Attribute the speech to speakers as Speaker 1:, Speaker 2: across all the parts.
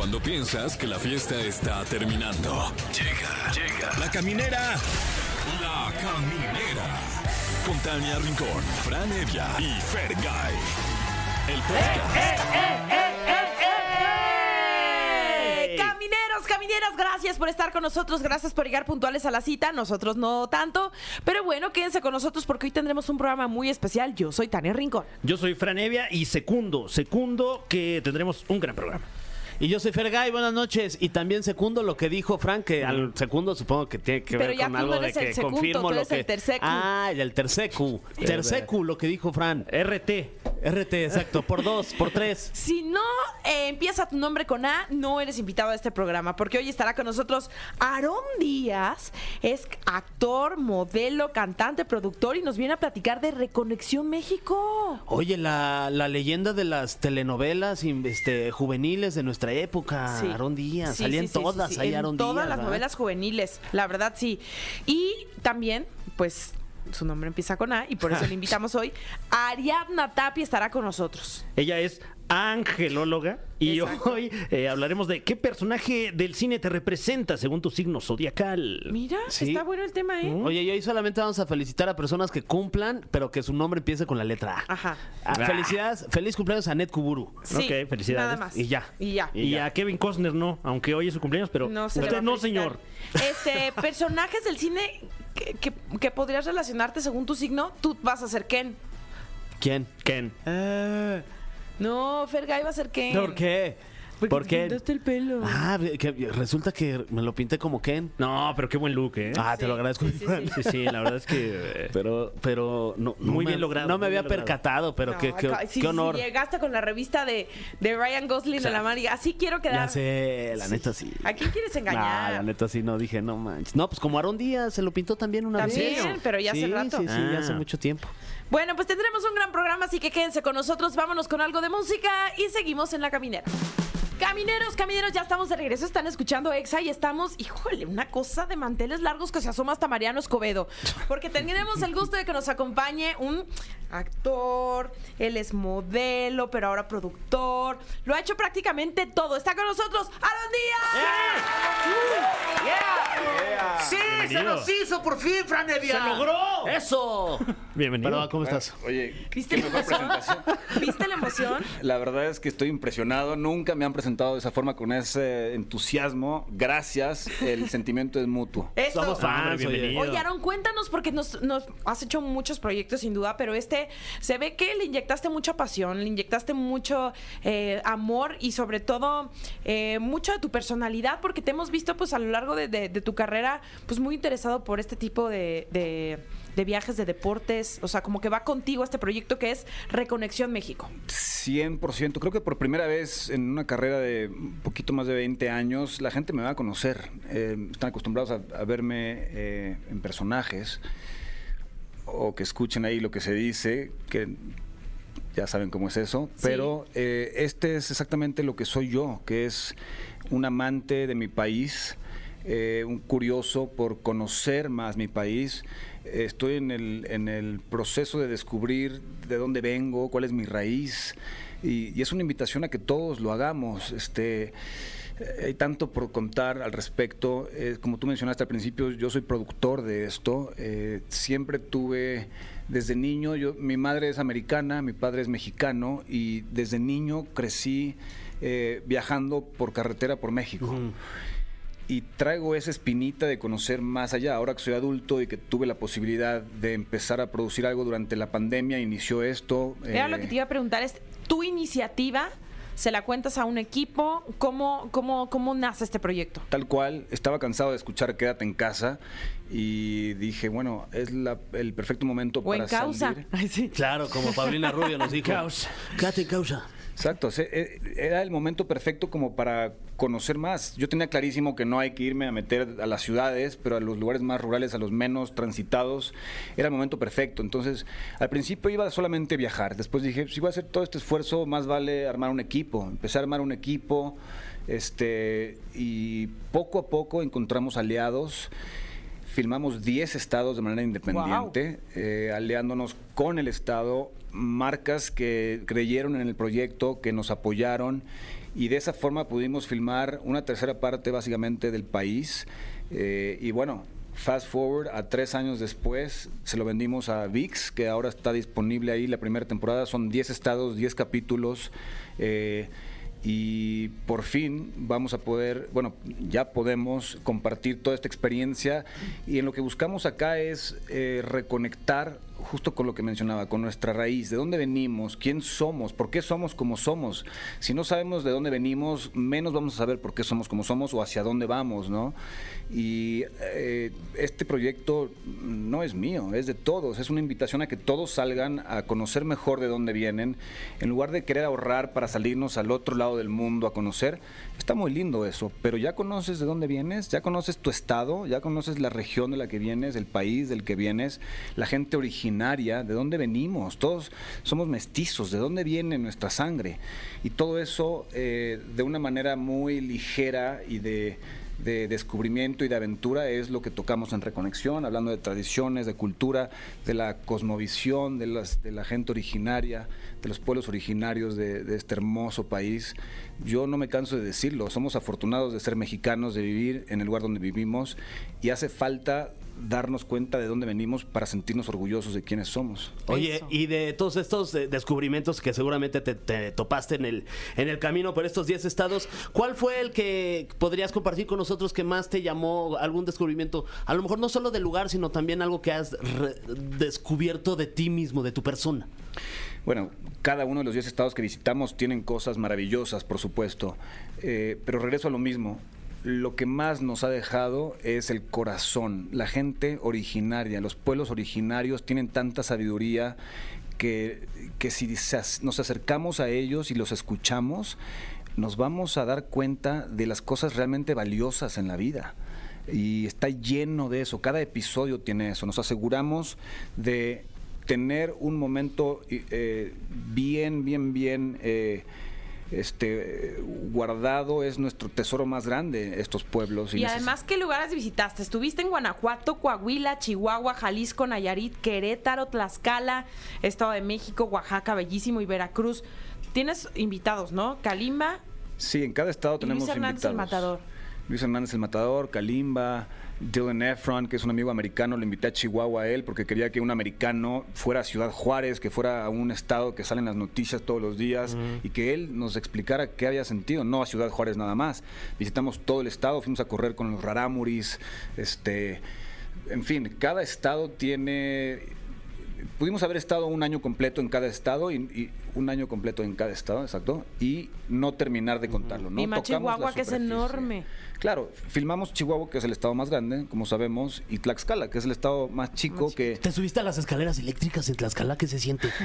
Speaker 1: Cuando piensas que la fiesta está terminando. Llega, llega. La caminera. La caminera. Con Tania Rincón, Fran Evia y Fergay. El podcast.
Speaker 2: ¡Eh! Camineros, camineras, gracias por estar con nosotros, gracias por llegar puntuales a la cita, nosotros no tanto, pero bueno, quédense con nosotros porque hoy tendremos un programa muy especial. Yo soy Tania Rincón.
Speaker 3: Yo soy Franevia y secundo, secundo que tendremos un gran programa.
Speaker 4: Y yo soy Fergay, buenas noches. Y también secundo lo que dijo Frank, que al segundo supongo que tiene que
Speaker 2: Pero
Speaker 4: ver con algo
Speaker 2: no
Speaker 4: de que confirmo
Speaker 2: tú
Speaker 4: lo
Speaker 2: eres
Speaker 4: que.
Speaker 2: el.
Speaker 4: Ah, el tercecu. tercecu, lo que dijo Fran.
Speaker 3: RT.
Speaker 4: RT, exacto. Por dos, por tres.
Speaker 2: Si no eh, empieza tu nombre con A, no eres invitado a este programa, porque hoy estará con nosotros Aarón Díaz, es actor, modelo, cantante, productor y nos viene a platicar de Reconexión México.
Speaker 4: Oye, la, la leyenda de las telenovelas este, juveniles de nuestra época,
Speaker 2: Sí.
Speaker 4: Aarón Díaz.
Speaker 2: Sí,
Speaker 4: Salían
Speaker 2: sí,
Speaker 4: todas ahí,
Speaker 2: En
Speaker 4: Aarón
Speaker 2: Todas
Speaker 4: Díaz,
Speaker 2: las
Speaker 4: ¿verdad?
Speaker 2: novelas juveniles, la verdad sí. Y también, pues, su nombre empieza con A y por eso le invitamos hoy. Ariadna Tapia estará con nosotros.
Speaker 3: Ella es angelóloga y
Speaker 2: Exacto.
Speaker 3: hoy eh, hablaremos de qué personaje del cine te representa según tu signo zodiacal.
Speaker 2: Mira,
Speaker 4: Sí.
Speaker 2: está bueno el tema, ¿eh?
Speaker 4: Oye, y hoy solamente vamos a felicitar a personas que cumplan, pero que su nombre empiece con la letra A.
Speaker 2: Ajá.
Speaker 4: Ah,
Speaker 3: Ah.
Speaker 4: Felicidades, feliz cumpleaños a Net Kuburu.
Speaker 2: Sí,
Speaker 3: ok, felicidades.
Speaker 2: Nada más.
Speaker 4: Y ya.
Speaker 2: Y ya.
Speaker 3: Y,
Speaker 4: ya.
Speaker 3: a Kevin Costner no, aunque hoy es su cumpleaños, pero
Speaker 2: No se le
Speaker 3: usted
Speaker 2: va a
Speaker 3: no,
Speaker 2: felicitar.
Speaker 3: señor.
Speaker 2: Este, personajes del cine que, que- podrías relacionarte según tu signo, tú vas a ser Ken.
Speaker 4: ¿Quién?
Speaker 3: Ken.
Speaker 2: No, Fergay va a ser Ken.
Speaker 4: ¿Por qué?
Speaker 2: Porque
Speaker 4: ¿Por
Speaker 2: te
Speaker 4: qué?
Speaker 2: pintaste el pelo.
Speaker 4: Ah, que resulta que me lo pinté como Ken.
Speaker 3: No, pero qué buen look, ¿eh?
Speaker 4: Ah, te lo agradezco.
Speaker 2: sí, sí, sí.
Speaker 3: Sí, sí, la verdad es que... eh,
Speaker 4: Pero, pero no, no
Speaker 3: Muy
Speaker 4: me-
Speaker 3: bien logrado,
Speaker 4: No me había
Speaker 3: logrado.
Speaker 4: percatado, pero
Speaker 2: No,
Speaker 4: qué, qué,
Speaker 2: acá- sí,
Speaker 4: qué honor.
Speaker 2: sí, llegaste con la revista de, de Ryan Gosling en la mano y así quiero quedar.
Speaker 4: ya sé, la neta sí.
Speaker 2: ¿A quién quieres
Speaker 4: Nah,
Speaker 2: engañar?
Speaker 4: la neta sí, no dije, no manches. No, pues como Aarón Díaz se lo pintó también una
Speaker 2: También,
Speaker 4: vez.
Speaker 2: pero ya hace rato.
Speaker 4: Sí, sí, ya hace
Speaker 3: Ah.
Speaker 4: mucho tiempo.
Speaker 2: Bueno, pues tendremos un gran programa, así que quédense con nosotros. Vámonos con algo de música y seguimos en la caminera. Camineros, camineros, ya estamos de regreso. Están escuchando Exa y estamos, híjole, una cosa de manteles largos que se asoma hasta Mariano Escobedo. Porque tenemos el gusto de que nos acompañe un actor, él es modelo, pero ahora productor. Lo ha hecho prácticamente todo. Está con nosotros, Aaron Díaz.
Speaker 5: ¡Sí! ¡Se nos hizo por fin, Fran Evia!
Speaker 3: ¡Se logró!
Speaker 4: ¡Eso!
Speaker 3: Bienvenido.
Speaker 4: ¿cómo estás?
Speaker 5: Oye,
Speaker 2: ¿Viste la emoción?
Speaker 5: presentación.
Speaker 2: ¿Viste la emoción?
Speaker 5: La verdad es que estoy impresionado. Nunca me han presentado de esa forma con ese entusiasmo. Gracias. El sentimiento es mutuo.
Speaker 2: Eso.
Speaker 4: Somos fans, oye.
Speaker 2: Aaron, cuéntanos porque nos, nos has hecho muchos proyectos sin duda, pero este se ve que le inyectaste mucha pasión, le inyectaste mucho eh, amor y sobre todo eh, mucho de tu personalidad porque te hemos visto pues a lo largo de, de- de tu carrera pues muy interesado por este tipo de, de- de viajes, de deportes, o sea, como que va contigo este proyecto que es Reconexión México.
Speaker 5: 100%. Creo que por primera vez en una carrera de un poquito más de 20 años, la gente me va a conocer. Eh, están acostumbrados a, a verme eh, en personajes o que escuchen ahí lo que se dice, que ya saben cómo es eso.
Speaker 2: Sí.
Speaker 5: Pero eh, este es exactamente lo que soy yo, que es un amante de mi país. eh, un curioso por conocer más mi país. Estoy en el, en el proceso de descubrir de dónde vengo, cuál es mi raíz. Y, y es una invitación a que todos lo hagamos. Este, eh, hay tanto por contar al respecto. Eh, como tú mencionaste al principio, yo soy productor de esto. Eh, siempre tuve, desde niño, yo, mi madre es americana, mi padre es mexicano y desde niño crecí eh, viajando por carretera por México. Y traigo esa espinita de conocer más allá. Ahora que soy adulto y que tuve la posibilidad de empezar a producir algo durante la pandemia, inició esto.
Speaker 2: Era
Speaker 5: eh,
Speaker 2: lo que te iba a preguntar, es tu iniciativa, ¿se la cuentas a un equipo? ¿Cómo, cómo, cómo nace este proyecto?
Speaker 5: Tal cual, estaba cansado de escuchar Quédate en casa y dije, bueno, es la- el perfecto momento
Speaker 2: O
Speaker 5: para
Speaker 2: en causa.
Speaker 5: salir.
Speaker 2: Ay, sí.
Speaker 4: Claro, como Paulina Rubio nos dijo.
Speaker 3: Causa.
Speaker 4: Quédate en causa.
Speaker 5: Exacto, eh, era el momento perfecto como para conocer más. Yo tenía clarísimo que no hay que irme a meter a las ciudades, pero a los lugares más rurales, a los menos transitados, era el momento perfecto. Entonces, al principio iba solamente a viajar. Después dije, si voy a hacer todo este esfuerzo, más vale armar un equipo. Empecé a armar un equipo, este, y poco a poco encontramos aliados. Filmamos 10 estados de manera independiente, eh, aliándonos con el estado, marcas que creyeron en el proyecto, que nos apoyaron y de esa forma pudimos filmar una tercera parte básicamente del país. Eh, y bueno, fast forward a tres años después, se lo vendimos a VIX, que ahora está disponible ahí la primera temporada. Son 10 estados, 10 capítulos. eh, y por fin vamos a poder, bueno, ya podemos compartir toda esta experiencia y en lo que buscamos acá es eh, reconectar justo con lo que mencionaba, con nuestra raíz, de dónde venimos, quién somos, por qué somos como somos. Si no sabemos de dónde venimos, menos vamos a saber por qué somos como somos o hacia dónde vamos, ¿no? Y eh, este proyecto no es mío, es de todos, es una invitación a que todos salgan a conocer mejor de dónde vienen, en lugar de querer ahorrar para salirnos al otro lado del mundo a conocer. Está muy lindo eso, pero ya conoces de dónde vienes, ya conoces tu estado, ya conoces la región de la que vienes, el país del que vienes, la gente originaria, de dónde venimos, todos somos mestizos, de dónde viene nuestra sangre. Y todo eso eh, de una manera muy ligera y de de descubrimiento y de aventura es lo que tocamos en Reconexión, hablando de tradiciones, de cultura, de la cosmovisión, de, la gente originaria, de los pueblos originarios de, este hermoso país. Yo no me canso de decirlo, somos afortunados de ser mexicanos, de vivir en el lugar donde vivimos y hace falta darnos cuenta de dónde venimos para sentirnos orgullosos de quiénes somos.
Speaker 4: Oye,
Speaker 2: Eso.
Speaker 4: y de todos estos eh, descubrimientos que seguramente te, te topaste en el, en el camino por estos 10 estados, ¿cuál fue el que podrías compartir con nosotros que más te llamó algún descubrimiento? A lo mejor no solo del lugar, sino también algo que has re- descubierto de ti mismo, de tu persona.
Speaker 5: Bueno, cada uno de los 10 estados que visitamos tienen cosas maravillosas, por supuesto, Eh, pero regreso a lo mismo. Lo que más nos ha dejado es el corazón, la gente originaria, los pueblos originarios tienen tanta sabiduría que, que si nos acercamos a ellos y los escuchamos, nos vamos a dar cuenta de las cosas realmente valiosas en la vida. Y está lleno de eso, cada episodio tiene eso. Nos aseguramos de tener un momento eh, bien, bien, bien eh, este, guardado. Es nuestro tesoro más grande, estos pueblos.
Speaker 2: Y además, ¿qué lugares visitaste? Estuviste en Guanajuato, Coahuila, Chihuahua, Jalisco, Nayarit, Querétaro, Tlaxcala, Estado de México, Oaxaca, Bellísimo y Veracruz. Tienes invitados, ¿no? Kalimba,
Speaker 5: Sí, en cada estado tenemos
Speaker 2: Luis Hernández, el
Speaker 5: invitados.
Speaker 2: Matador.
Speaker 5: Luis Hernández el Matador, Kalimba, Dylan Efron, que es un amigo americano, lo invité a Chihuahua a él porque quería que un americano fuera a Ciudad Juárez, que fuera a un estado que sale en las noticias todos los días y que él nos explicara qué había sentido, no a Ciudad Juárez nada más. Visitamos todo el estado, fuimos a correr con los Raramuris, este, en fin, cada estado tiene pudimos haber estado un año completo en cada estado y, y un año completo en cada estado, exacto, y no terminar de contarlo. ¿no?
Speaker 2: Y más Chihuahua, que es enorme.
Speaker 5: Claro, filmamos Chihuahua, que es el estado más grande, como sabemos, y Tlaxcala, que es el estado más chico que...
Speaker 4: ¿Te subiste a las escaleras eléctricas en Tlaxcala? ¿Qué se siente?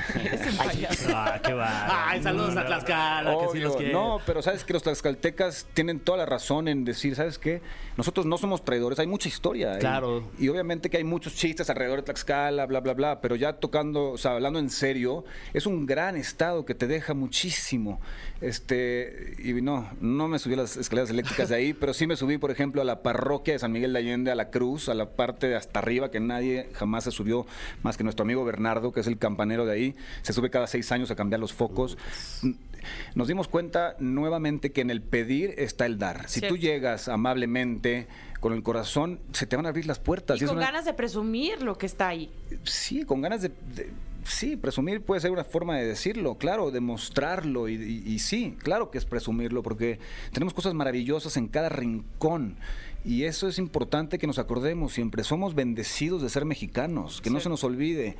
Speaker 3: Ah, qué va.
Speaker 4: Ay, saludos a Tlaxcala, que sí los
Speaker 5: Obvio,
Speaker 4: quiere.
Speaker 5: no, pero sabes que los tlaxcaltecas tienen toda la razón en decir, ¿sabes qué? Nosotros no somos traidores, hay mucha historia. y-
Speaker 4: Claro.
Speaker 5: Y, obviamente que hay muchos chistes alrededor de Tlaxcala, bla, bla, bla, pero ya tocando, o sea, hablando en serio, es un gran estado que te deja muchísimo. Este, y no, no me subí a las escaleras eléctricas de ahí, pero sí me subí, por ejemplo, a la parroquia de San Miguel de Allende, a la cruz, a la parte de hasta arriba, que nadie jamás se subió, más que nuestro amigo Bernardo, que es el campanero de ahí, se sube cada seis años a cambiar los focos. Nos dimos cuenta nuevamente que en el pedir está el dar. Si tú llegas amablemente, con el corazón, se te van a abrir las puertas.
Speaker 2: Y con
Speaker 5: una-
Speaker 2: ganas de presumir lo que está ahí.
Speaker 5: Sí, con ganas de, de- Sí, presumir puede ser una forma de decirlo, claro, de mostrarlo. Y, y- y sí, claro que es presumirlo, porque tenemos cosas maravillosas en cada rincón. Y eso es importante que nos acordemos siempre. Somos bendecidos de ser mexicanos, que no se nos olvide.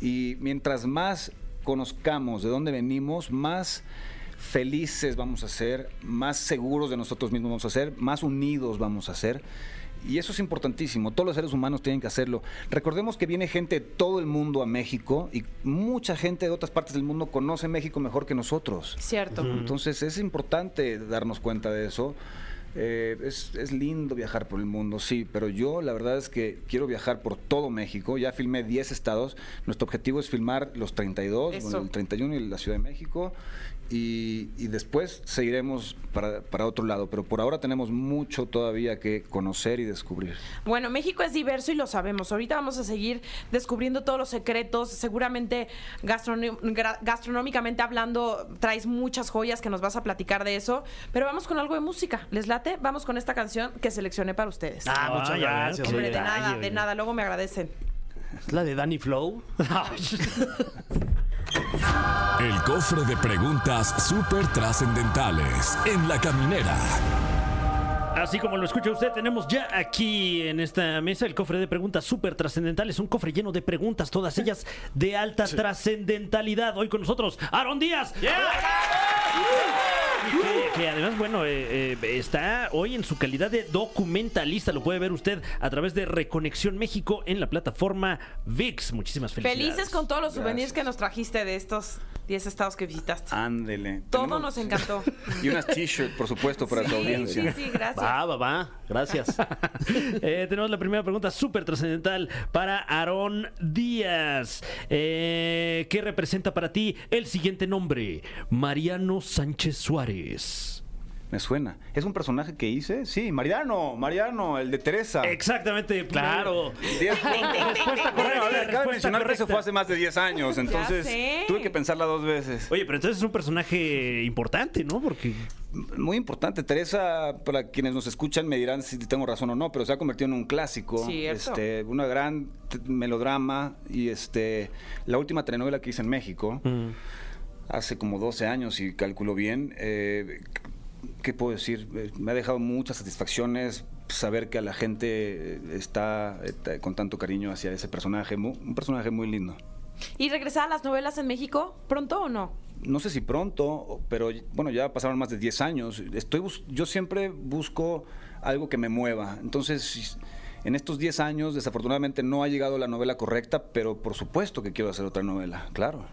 Speaker 5: Y mientras más conozcamos de dónde venimos, más felices vamos a ser, más seguros de nosotros mismos vamos a ser, más unidos vamos a ser. Y eso es importantísimo, todos los seres humanos tienen que hacerlo. Recordemos que viene gente de todo el mundo a México y mucha gente de otras partes del mundo conoce México mejor que nosotros.
Speaker 2: Cierto.
Speaker 5: Entonces es importante darnos cuenta de eso. Eh, es, es lindo viajar por el mundo, sí, pero yo la verdad es que quiero viajar por todo México. Ya filmé 10 estados. Nuestro objetivo es filmar los 32,
Speaker 2: Eso.
Speaker 5: bueno, el 31 y la Ciudad de México. Y, y después seguiremos para, para otro lado. Pero por ahora tenemos mucho todavía que conocer y descubrir.
Speaker 2: Bueno, México es diverso y lo sabemos. Ahorita vamos a seguir descubriendo todos los secretos. Seguramente gastronómicamente hablando traes muchas joyas que nos vas a platicar de eso. Pero vamos con algo de música. ¿Les late? Vamos con esta canción que seleccioné para ustedes.
Speaker 4: Ah, muchas
Speaker 3: Ay, a ver,
Speaker 4: gracias.
Speaker 2: Hombre, de nada, de nada. Luego me agradecen.
Speaker 4: ¿Es la de Danny Flow?
Speaker 1: El cofre de preguntas súper trascendentales en la caminera.
Speaker 3: Así como lo escucha usted, tenemos ya aquí en esta mesa el cofre de preguntas súper trascendentales. Un cofre lleno de preguntas, todas ellas de alta trascendentalidad. Hoy con nosotros, Aaron Díaz. Que, que además, bueno, eh, eh, está hoy en su calidad de documentalista. Lo puede ver usted a través de Reconexión México en la plataforma VIX. Muchísimas felicidades.
Speaker 2: Felices con todos los souvenirs
Speaker 5: Gracias.
Speaker 2: que nos trajiste de estos 10 estados que visitaste.
Speaker 5: Ándele.
Speaker 2: Todo
Speaker 5: Tenemos-
Speaker 2: nos encantó.
Speaker 5: Y unas t-shirts, por supuesto, para su
Speaker 2: Sí,
Speaker 5: audiencia.
Speaker 2: Sí, sí, gracias.
Speaker 4: Va, va, va. Gracias.
Speaker 3: Eh, tenemos la primera pregunta súper trascendental para Aarón Díaz. Eh, ¿Qué representa para ti el siguiente nombre? Mariano Sánchez Suárez.
Speaker 5: Me suena. ¿Es un personaje que hice? Sí, Mariano, Mariano, el de Teresa.
Speaker 3: Exactamente,
Speaker 4: Claro.
Speaker 5: Diez-
Speaker 3: Respuesta correcta,
Speaker 5: a ver, cabe
Speaker 3: respuesta
Speaker 5: mencionar que eso fue hace más de 10 años, entonces tuve que pensarla dos veces.
Speaker 3: Oye, pero entonces es un personaje importante, ¿no? Porque
Speaker 5: Muy importante, Teresa, para quienes nos escuchan me dirán si tengo razón o no, pero se ha convertido en un clásico,
Speaker 2: Cierto.
Speaker 5: este, una gran melodrama y este la última telenovela que hice en México hace como 12 años y calculo bien. eh, ¿Qué puedo decir? Eh, Me ha dejado muchas satisfacciones saber que a la gente eh, está con tanto cariño hacia ese personaje, un personaje muy lindo.
Speaker 2: ¿Y regresar a las novelas en México pronto o no?
Speaker 5: no sé si pronto, pero bueno, ya pasaron más de 10 años. Estoy bus- yo siempre busco algo que me mueva. Entonces, si- en estos 10 años, desafortunadamente no ha llegado la novela correcta, pero por supuesto que quiero hacer otra novela, claro.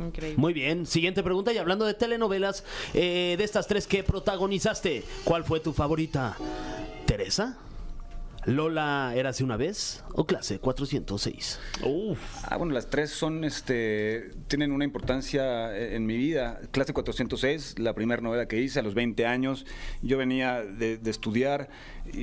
Speaker 2: Increíble.
Speaker 4: Muy bien. Siguiente pregunta. Y hablando de telenovelas, eh, de estas tres que protagonizaste, ¿cuál fue tu favorita? ¿Teresa? ¿Lola Érase una vez? ¿O Clase 406?
Speaker 3: Uf.
Speaker 5: Ah, bueno, las tres son, este, tienen una importancia eh, en mi vida. Clase 406, la primera novela que hice a los 20 años. Yo venía de, de estudiar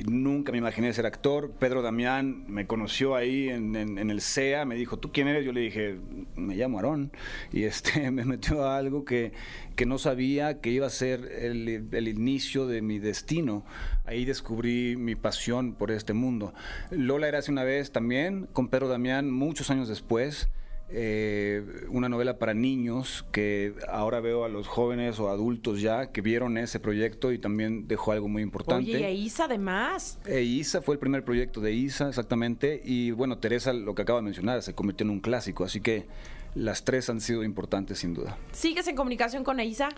Speaker 5: nunca me imaginé ser actor. Pedro Damián me conoció ahí en, el CEA, me dijo, ¿tú quién eres? Yo le dije, me llamo Aarón. Y este, me metió a algo que, que no sabía que iba a ser el, el inicio de mi destino. Ahí descubrí mi pasión por este mundo. Lola era hace una vez también, con Pedro Damián, muchos años después. Eh, una novela para niños que ahora veo a los jóvenes o adultos ya que vieron ese proyecto y también dejó algo muy importante.
Speaker 2: Oye, y a Isa además.
Speaker 5: E Isa fue el primer proyecto de Isa, exactamente. Y bueno, Teresa, lo que acaba de mencionar, se convirtió en un clásico. Así que las tres han sido importantes, sin duda.
Speaker 2: ¿Sigues en comunicación con Isa?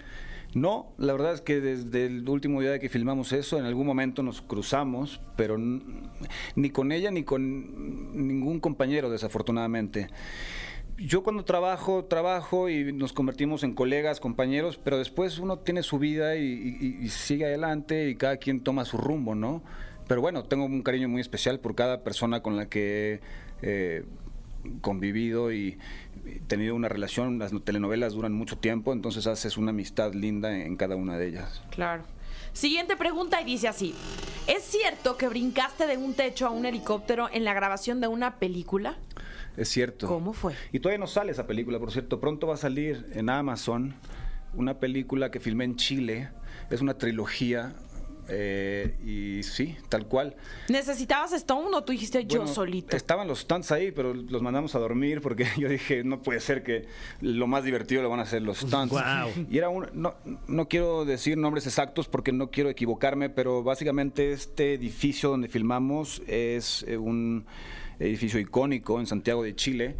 Speaker 5: No, la verdad es que desde el último día que filmamos eso, en algún momento nos cruzamos, pero ni con ella ni con ningún compañero, desafortunadamente. Yo cuando trabajo, trabajo y nos convertimos en colegas, compañeros, pero después uno tiene su vida y, sigue adelante y cada quien toma su rumbo, ¿no? Pero bueno, tengo un cariño muy especial por cada persona con la que he eh, convivido y y tenido una relación. Las telenovelas duran mucho tiempo, entonces haces una amistad linda en cada una de ellas.
Speaker 2: Claro. Siguiente pregunta y dice así. ¿Es cierto que brincaste de un techo a un helicóptero en la grabación de una película?
Speaker 5: Es cierto.
Speaker 2: ¿Cómo fue?
Speaker 5: Y todavía no sale esa película, por cierto. Pronto va a salir en Amazon una película que filmé en Chile. Es una trilogía. eh, y sí, tal cual.
Speaker 2: ¿Necesitabas Stone o tú dijiste yo solito?
Speaker 5: Estaban los stunts ahí, pero los mandamos a dormir porque yo dije, no puede ser que lo más divertido lo van a hacer los stunts.
Speaker 3: Guau.
Speaker 5: Y era un, no, no quiero decir nombres exactos porque no quiero equivocarme, pero básicamente este edificio donde filmamos es eh, un edificio icónico en Santiago de Chile.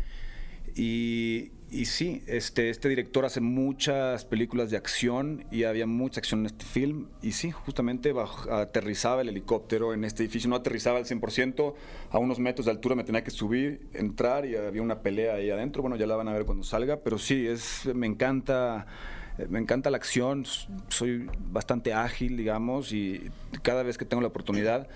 Speaker 5: Y, y sí, este, este director hace muchas películas de acción y había mucha acción en este film. Y sí, justamente baj- aterrizaba el helicóptero en este edificio. No aterrizaba al 100%, a unos metros de altura me tenía que subir, entrar y había una pelea ahí adentro. Bueno, ya la van a ver cuando salga, pero sí, es, me encanta. Me encanta la acción, soy bastante ágil, digamos, y cada vez que tengo la oportunidad,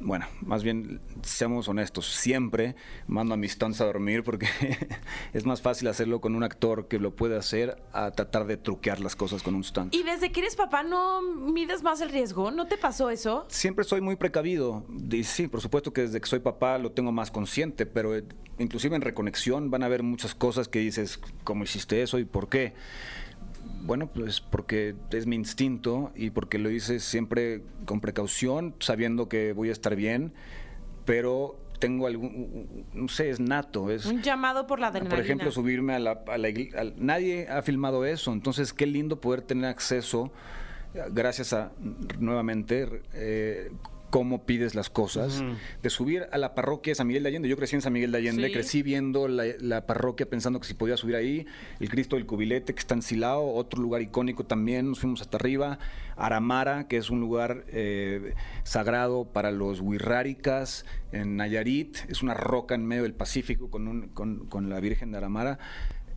Speaker 5: bueno, más bien seamos honestos, siempre mando a mis stunts a dormir porque es más fácil hacerlo con un actor que lo puede hacer a tratar de truquear las cosas con un stunt.
Speaker 2: Y desde que eres papá, ¿no mides más el riesgo? ¿No te pasó eso?
Speaker 5: Siempre soy muy precavido. Y sí, por supuesto que desde que soy papá lo tengo más consciente, pero eh, inclusive en reconexión van a haber muchas cosas que dices, ¿cómo hiciste eso y por qué? Bueno, pues porque es mi instinto y porque lo hice siempre con precaución, sabiendo que voy a estar bien, pero tengo algún, no sé, es nato. Es,
Speaker 2: Un llamado por la adrenalina.
Speaker 5: por ejemplo, subirme a la, a la igl- al- Nadie ha filmado eso, entonces qué lindo poder tener acceso, gracias a, nuevamente, eh, cómo pides las cosas, de subir a la parroquia de San Miguel de Allende. Yo crecí en San Miguel de Allende,
Speaker 2: Sí.
Speaker 5: crecí viendo la, la parroquia pensando que si podía subir ahí, el Cristo del Cubilete que está en Silao, otro lugar icónico también, nos fuimos hasta arriba, Aramara, que es un lugar eh, sagrado para los huirráricas, en Nayarit, es una roca en medio del Pacífico con, un- con, con la Virgen de Aramara.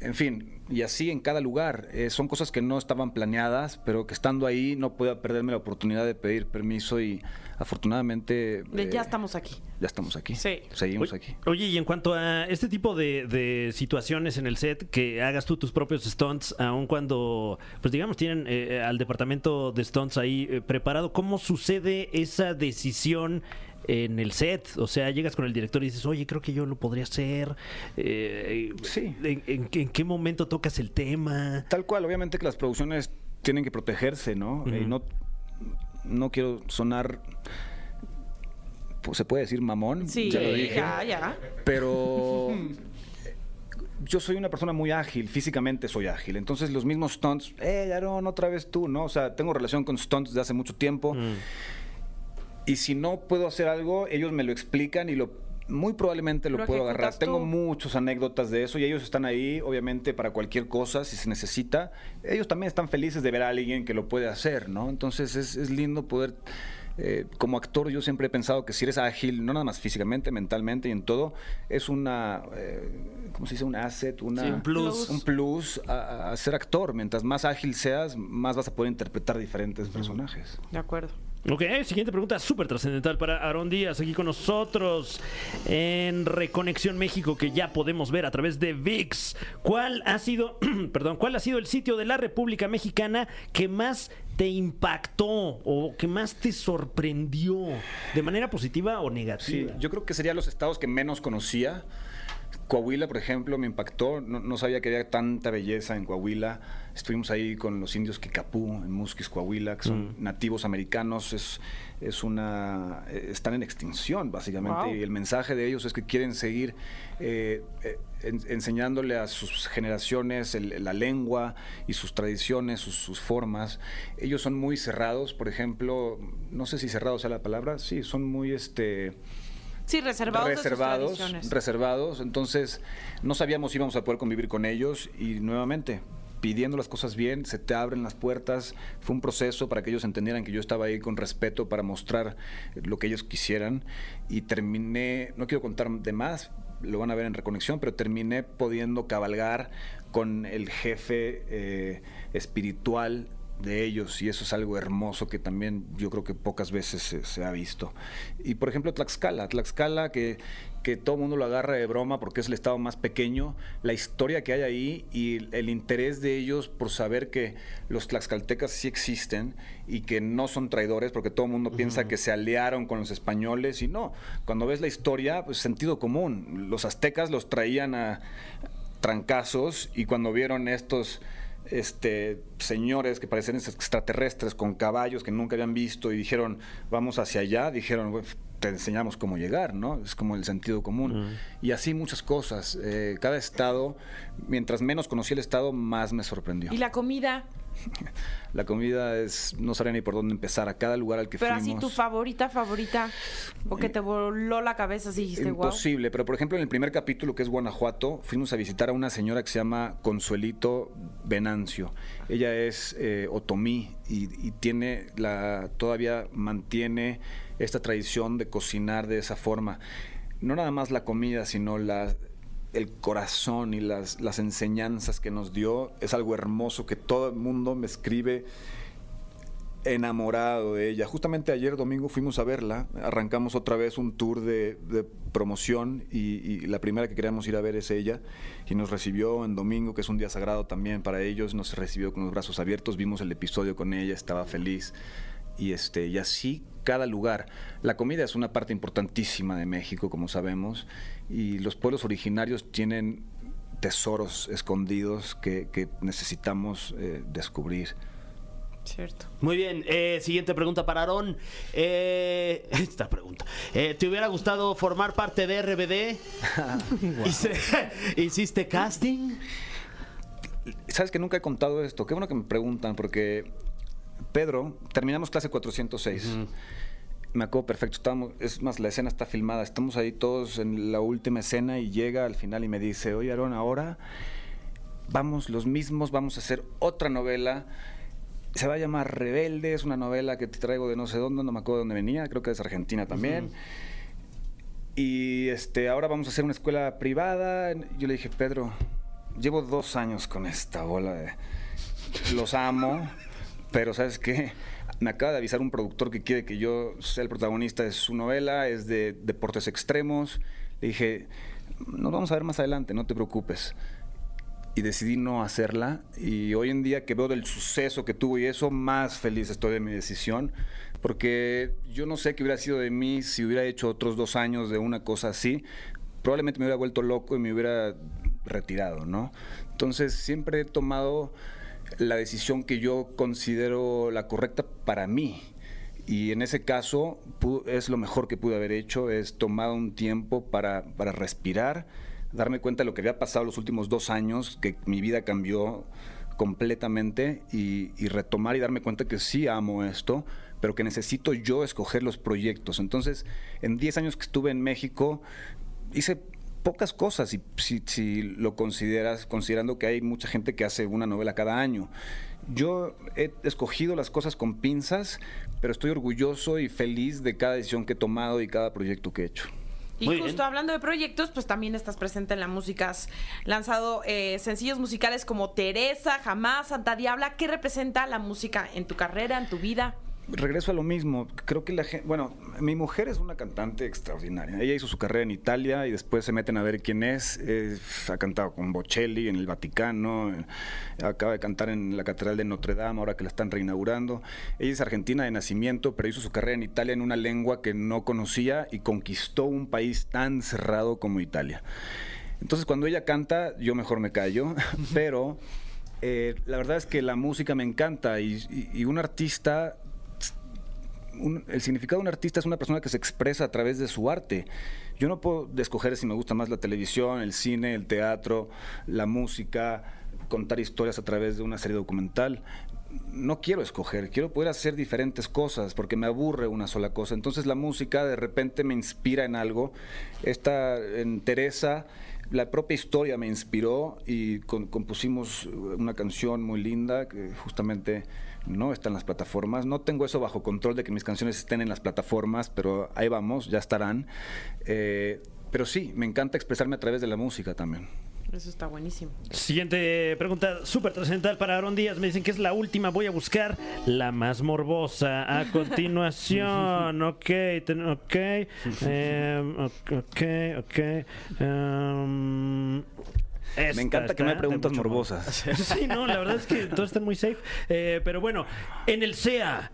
Speaker 5: En fin, y así en cada lugar. Eh, son cosas que no estaban planeadas, pero que estando ahí no podía perderme la oportunidad de pedir permiso y afortunadamente...
Speaker 2: Ya
Speaker 5: eh,
Speaker 2: estamos aquí.
Speaker 5: Ya estamos aquí.
Speaker 2: Sí.
Speaker 5: Seguimos
Speaker 3: Oye-
Speaker 5: aquí.
Speaker 3: Oye, y en cuanto a este tipo de, de situaciones en el set, que hagas tú tus propios stunts, aun cuando, pues digamos, tienen eh, al departamento de stunts ahí eh, preparado, ¿cómo sucede esa decisión? En el set, o sea, llegas con el director y dices, oye, creo que yo lo podría hacer. Eh,
Speaker 5: Sí.
Speaker 3: ¿en, en- en qué momento tocas el tema?
Speaker 5: Tal cual, obviamente que las producciones tienen que protegerse, ¿no? No, no quiero sonar, pues, se puede decir mamón,
Speaker 2: Sí,
Speaker 5: ya lo dije,
Speaker 2: ya, ya.
Speaker 5: pero yo soy una persona muy ágil, físicamente soy ágil, entonces los mismos stunts, eh, Aaron, otra vez tú, ¿no? O sea, tengo relación con stunts desde hace mucho tiempo.
Speaker 3: Mm.
Speaker 5: Y si no puedo hacer algo, ellos me lo explican y lo muy probablemente lo,
Speaker 2: Lo
Speaker 5: puedo agarrar. Tengo muchas anécdotas de eso y ellos están ahí, obviamente, para cualquier cosa, si se necesita. Ellos también están felices de ver a alguien que lo puede hacer, ¿no? Entonces es, es lindo poder... eh, como actor yo siempre he pensado que si eres ágil, no nada más físicamente, mentalmente y en todo, es una, eh, ¿cómo se dice? Un asset, una,
Speaker 3: Sí, un plus.
Speaker 5: un plus a, a ser actor. Mientras más ágil seas, más vas a poder interpretar diferentes personajes.
Speaker 2: De acuerdo.
Speaker 3: Ok, siguiente pregunta súper trascendental para Aaron Díaz, aquí con nosotros en Reconexión México, que ya podemos ver a través de VIX. ¿Cuál ha sido, perdón, cuál ha sido el sitio de la República Mexicana que más te impactó o que más te sorprendió de manera positiva o
Speaker 5: Sí,
Speaker 3: negativa?
Speaker 5: yo creo que serían los estados que menos conocía. Coahuila, por ejemplo, me impactó. No, no sabía que había tanta belleza en Coahuila. Estuvimos ahí con los indios Kikapú, en Musquis, Coahuila, que son nativos americanos. Es, es una, eh, están en extinción, básicamente.
Speaker 2: Wow.
Speaker 5: Y el mensaje de ellos es que quieren seguir eh, eh, en- enseñándole a sus generaciones el- la lengua y sus tradiciones, sus, sus formas. Ellos son muy cerrados, por ejemplo. No sé si cerrados sea la palabra. Sí, son muy... este
Speaker 2: Sí, reservados. de sus
Speaker 5: reservados,
Speaker 2: tradiciones.
Speaker 5: reservados. Entonces, no sabíamos si íbamos a poder convivir con ellos y nuevamente pidiendo las cosas bien, se te abren las puertas. Fue un proceso para que ellos entendieran que yo estaba ahí con respeto para mostrar lo que ellos quisieran y terminé, no quiero contar de más, lo van a ver en Reconexión, pero terminé pudiendo cabalgar con el jefe eh, espiritual de ellos y eso es algo hermoso que también yo creo que pocas veces se, se ha visto. Y por ejemplo Tlaxcala, Tlaxcala que, que todo el mundo lo agarra de broma porque es el estado más pequeño, la historia que hay ahí y el interés de ellos por saber que los tlaxcaltecas sí existen y que no son traidores porque todo el mundo piensa que se aliaron con los españoles y no, cuando ves la historia, pues sentido común, los aztecas los traían a trancazos y cuando vieron estos este, señores que parecían extraterrestres con caballos que nunca habían visto y dijeron, vamos hacia allá, dijeron, "Bueno, te enseñamos cómo llegar, ¿no? Es como el sentido común. Y así muchas cosas. Eh, cada estado, mientras menos conocí el estado, más me sorprendió.
Speaker 2: Y la comida.
Speaker 5: La comida es, no sabría ni por dónde empezar. A cada lugar al que
Speaker 2: Pero
Speaker 5: fuimos.
Speaker 2: así tu favorita, favorita. O que te voló la cabeza así dijiste, wow.
Speaker 5: Imposible, pero por ejemplo en el primer capítulo que es Guanajuato, fuimos a visitar a una señora que se llama Consuelito Venancio. Ella es eh, otomí y, y tiene la, todavía mantiene esta tradición de cocinar de esa forma. No nada más la comida, sino la, el corazón y las, las enseñanzas que nos dio. Es algo hermoso que todo el mundo me escribe enamorado de ella. Justamente ayer domingo fuimos a verla, arrancamos otra vez un tour de, de promoción y, y la primera que queríamos ir a ver es ella y nos recibió en domingo, que es un día sagrado también para ellos, nos recibió con los brazos abiertos, vimos el episodio con ella, estaba feliz y este y así cada lugar. La comida es una parte importantísima de México, como sabemos, y los pueblos originarios tienen tesoros escondidos que, que necesitamos eh, descubrir.
Speaker 2: Cierto.
Speaker 4: Muy bien, eh, siguiente pregunta para Aarón. Eh, esta pregunta. Eh, ¿Te hubiera gustado formar parte de RBD? Hice- ¿Hiciste casting?
Speaker 5: Sabes que nunca he contado esto. Qué bueno que me preguntan, porque Pedro, terminamos clase 406. Me acuerdo perfecto. Estábamos, es más, la escena está filmada. Estamos ahí todos en la última escena y llega al final y me dice: Oye, Aaron, ahora vamos los mismos, vamos a hacer otra novela. Se va a llamar Rebelde, es una novela que te traigo de no sé dónde, no me acuerdo de dónde venía, creo que es Argentina también. Y este, ahora vamos a hacer una escuela privada. Yo le dije, Pedro, llevo dos años con esta bola de... Los amo, pero ¿sabes qué? Me acaba de avisar un productor que quiere que yo sea el protagonista de su novela, es de deportes extremos. Le dije, nos vamos a ver más adelante, no te preocupes y decidí no hacerla. Y hoy en día que veo del suceso que tuvo y eso, más feliz estoy de mi decisión. Porque yo no sé qué hubiera sido de mí si hubiera hecho otros dos años de una cosa así. Probablemente me hubiera vuelto loco y me hubiera retirado, ¿no? Entonces siempre he tomado la decisión que yo considero la correcta para mí. Y en ese caso es lo mejor que pude haber hecho, es tomar un tiempo para, para respirar, darme cuenta de lo que había pasado los últimos dos años, que mi vida cambió completamente y, y retomar y darme cuenta que sí amo esto, pero que necesito yo escoger los proyectos. Entonces, en 10 años que estuve en México, hice pocas cosas, si, si, si lo consideras, considerando que hay mucha gente que hace una novela cada año. Yo he escogido las cosas con pinzas, pero estoy orgulloso y feliz de cada decisión que he tomado y cada proyecto que he hecho.
Speaker 2: Y
Speaker 4: Muy
Speaker 2: justo
Speaker 4: bien.
Speaker 2: hablando de proyectos, pues también estás presente en la música. Has lanzado eh, sencillos musicales como Teresa, Jamás, Santa Diabla. ¿Qué representa la música en tu carrera, en tu vida?
Speaker 5: Regreso a lo mismo. Creo que la gente. Bueno, mi mujer es una cantante extraordinaria. Ella hizo su carrera en Italia y después se meten a ver quién es. Ha cantado con Bocelli en el Vaticano. acaba de cantar en la Catedral de Notre Dame, ahora que la están reinaugurando. Ella es argentina de nacimiento, pero hizo su carrera en Italia en una lengua que no conocía y conquistó un país tan cerrado como Italia. Entonces, cuando ella canta, yo mejor me callo, pero. eh, la verdad es que la música me encanta y- y- y un artista el significado de un artista es una persona que se expresa a través de su arte. Yo no puedo escoger si me gusta más la televisión, el cine, el teatro, la música, contar historias a través de una serie documental. No quiero escoger, quiero poder hacer diferentes cosas porque me aburre una sola cosa. Entonces la música de repente me inspira en algo. Esta en Teresa, la propia historia me inspiró y compusimos una canción muy linda que justamente no está en las plataformas. No tengo eso bajo control de que mis canciones estén en las plataformas, pero ahí vamos, ya estarán. Eh, pero sí, me encanta expresarme a través de la música también.
Speaker 2: Eso está buenísimo.
Speaker 3: Siguiente pregunta súper trascendental para Aaron Díaz. Me dicen que es la última. Voy a buscar la más morbosa. A continuación. ok, ten- ok. em, ok, ok. em, esta
Speaker 5: me encanta que me preguntas morbosas.
Speaker 3: Sí, no, la verdad es que todos están muy safe. Eh, pero bueno, en el SEA.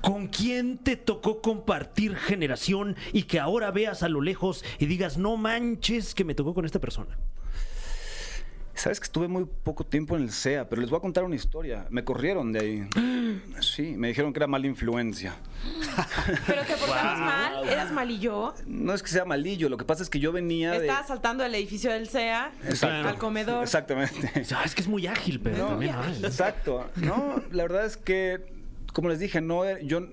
Speaker 3: ¿Con quién te tocó compartir generación y que ahora veas a lo lejos y digas, no manches que me tocó con esta persona?
Speaker 5: Sabes que estuve muy poco tiempo en el SEA, pero les voy a contar una historia. Me corrieron de ahí. Sí, me dijeron que era mala influencia.
Speaker 2: Pero te portabas mal, eras malillo.
Speaker 5: No es que sea malillo, lo que pasa es que yo venía de...
Speaker 2: Estabas saltando del edificio del CEA
Speaker 5: Exacto.
Speaker 2: al comedor.
Speaker 5: Exactamente.
Speaker 3: Es que es muy ágil, pero
Speaker 2: No,
Speaker 3: también.
Speaker 2: muy
Speaker 3: ay.
Speaker 5: Exacto. No, la verdad es que, como les dije, no, yo,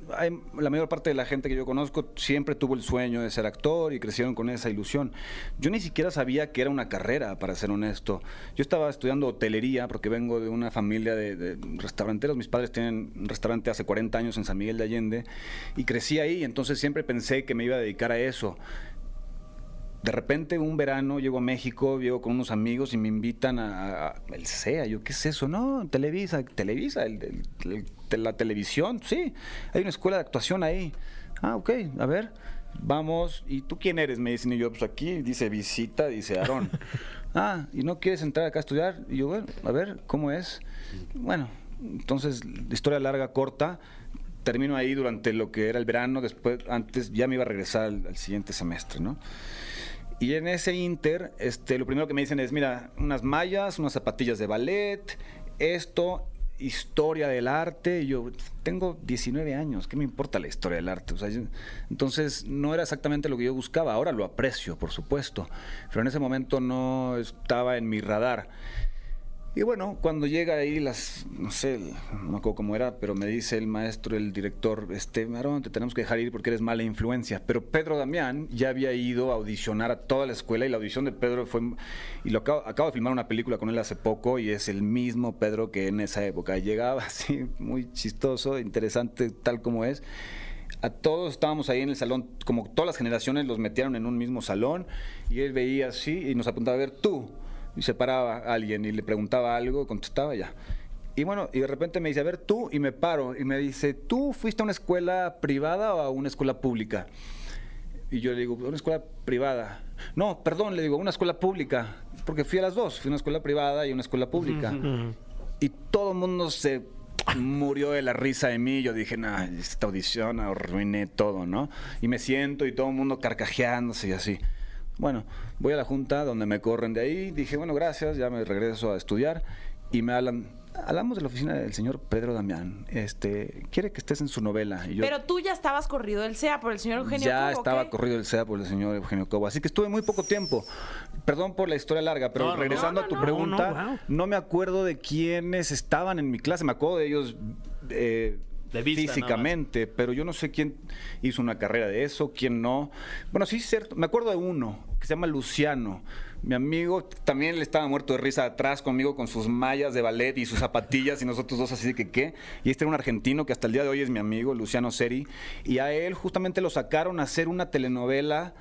Speaker 5: la mayor parte de la gente que yo conozco siempre tuvo el sueño de ser actor y crecieron con esa ilusión. Yo ni siquiera sabía que era una carrera, para ser honesto. Yo estaba estudiando hotelería porque vengo de una familia de, de restauranteros. Mis padres tienen un restaurante hace 40 años en San Miguel de Allende y crecí ahí, entonces siempre pensé que me iba a dedicar a eso. De repente un verano llego a México, llego con unos amigos y me invitan a, el CEA. Yo, ¿qué es eso? No, Televisa, Televisa, el, la televisión, sí, hay una escuela de actuación ahí. Ah, ok, a ver, vamos. ¿Y tú quién eres? Me dicen, y yo, pues aquí dice visita, dice Aarón. ah, ¿y no quieres entrar acá a estudiar? Y yo, bueno, a ver, ¿cómo es? Bueno, entonces, historia larga, corta. Termino ahí durante lo que era el verano, después, antes ya me iba a regresar al, al siguiente semestre, ¿no? Y en ese inter, este, lo primero que me dicen es, mira, unas mallas, unas zapatillas de ballet, esto, historia del arte. Yo tengo 19 años, ¿qué me importa la historia del arte? O entonces no era exactamente lo que yo buscaba. Ahora lo aprecio, por supuesto, pero en ese momento no estaba en mi radar. Y bueno, cuando llega ahí las, no sé, no me acuerdo cómo era, pero me dice el maestro, el director, este, Marón, te tenemos que dejar ir porque eres mala influencia. Pero Pedro Damián ya había ido a audicionar a toda la escuela y la audición de Pedro fue, y lo acabo, acabo de filmar una película con él hace poco y es el mismo Pedro que en esa época llegaba así, muy chistoso, interesante, tal como es. A todos estábamos ahí en el salón, como todas las generaciones los metieron en un mismo salón y él veía así y nos apuntaba a ver tú. Y se paraba alguien y le preguntaba algo, contestaba ya. Y bueno, y de repente me dice, a ver tú, y me paro, y me dice, ¿tú fuiste a una escuela privada o a una escuela pública? Y yo le digo, una escuela privada. No, perdón, le digo, una escuela pública. Porque fui a las dos, fui a una escuela privada y una escuela pública. Y todo el mundo se murió de la risa de mí. Yo dije, nah, esta audición arruiné todo, ¿no? Y me siento y todo el mundo carcajeándose y así. Bueno, voy a la junta donde me corren de ahí. Dije, bueno, gracias, ya me regreso a estudiar. Y me hablan, hablamos de la oficina del señor Pedro Damián. Este, quiere que estés en su novela. Y yo,
Speaker 2: Pero tú ya estabas corrido del SEA por el señor Eugenio
Speaker 5: ya
Speaker 2: Cobo,
Speaker 5: estaba
Speaker 2: ¿qué?
Speaker 5: corrido el SEA por el señor Eugenio Cobo. Así que estuve muy poco tiempo. Perdón por la historia larga, pero
Speaker 4: No,
Speaker 5: regresando
Speaker 2: no,
Speaker 5: a tu
Speaker 2: no,
Speaker 5: pregunta,
Speaker 3: no, wow.
Speaker 5: no me acuerdo de quiénes estaban en mi clase. Me acuerdo de ellos eh,
Speaker 4: De vista,
Speaker 5: físicamente, pero yo no sé quién hizo una carrera de eso, quién no. Bueno, sí, cierto. Me acuerdo de uno que se llama Luciano. Mi amigo también le estaba muerto de risa atrás conmigo con sus mallas de ballet y sus zapatillas y nosotros dos así de que qué. Y este era un argentino que hasta el día de hoy es mi amigo, Luciano Seri. Y a él justamente lo sacaron a hacer una telenovela.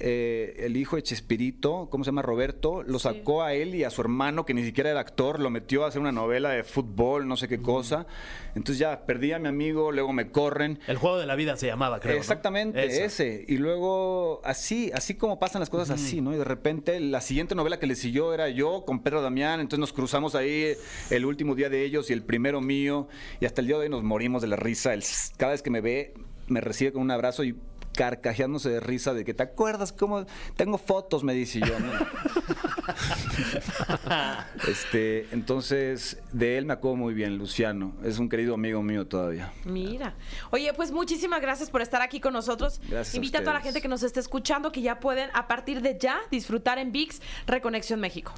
Speaker 5: Eh, el hijo de Chespirito, ¿cómo se llama? Roberto, lo sacó a él y a su hermano, que ni siquiera era actor, lo metió a hacer una novela de fútbol, no sé qué cosa. Entonces ya perdí a mi amigo, luego me corren.
Speaker 4: El juego de la vida se llamaba, creo.
Speaker 5: Exactamente, ese. Y luego así, así como pasan las cosas así, ¿no? Y de repente la siguiente novela que le siguió era yo con Pedro Damián, entonces nos cruzamos ahí el último día de ellos y el primero mío, y hasta el día de hoy nos morimos de la risa. Él, cada vez que me ve, me recibe con un abrazo y carcajeándose de risa de que te acuerdas cómo tengo fotos me dice yo ¿no? este entonces de él me acuerdo muy bien Luciano es un querido amigo mío todavía
Speaker 2: Mira. Oye, pues muchísimas gracias por estar aquí con nosotros.
Speaker 5: Gracias
Speaker 2: Invita a, toda la gente que nos esté escuchando que ya pueden a partir de ya disfrutar en VIX Reconexión México.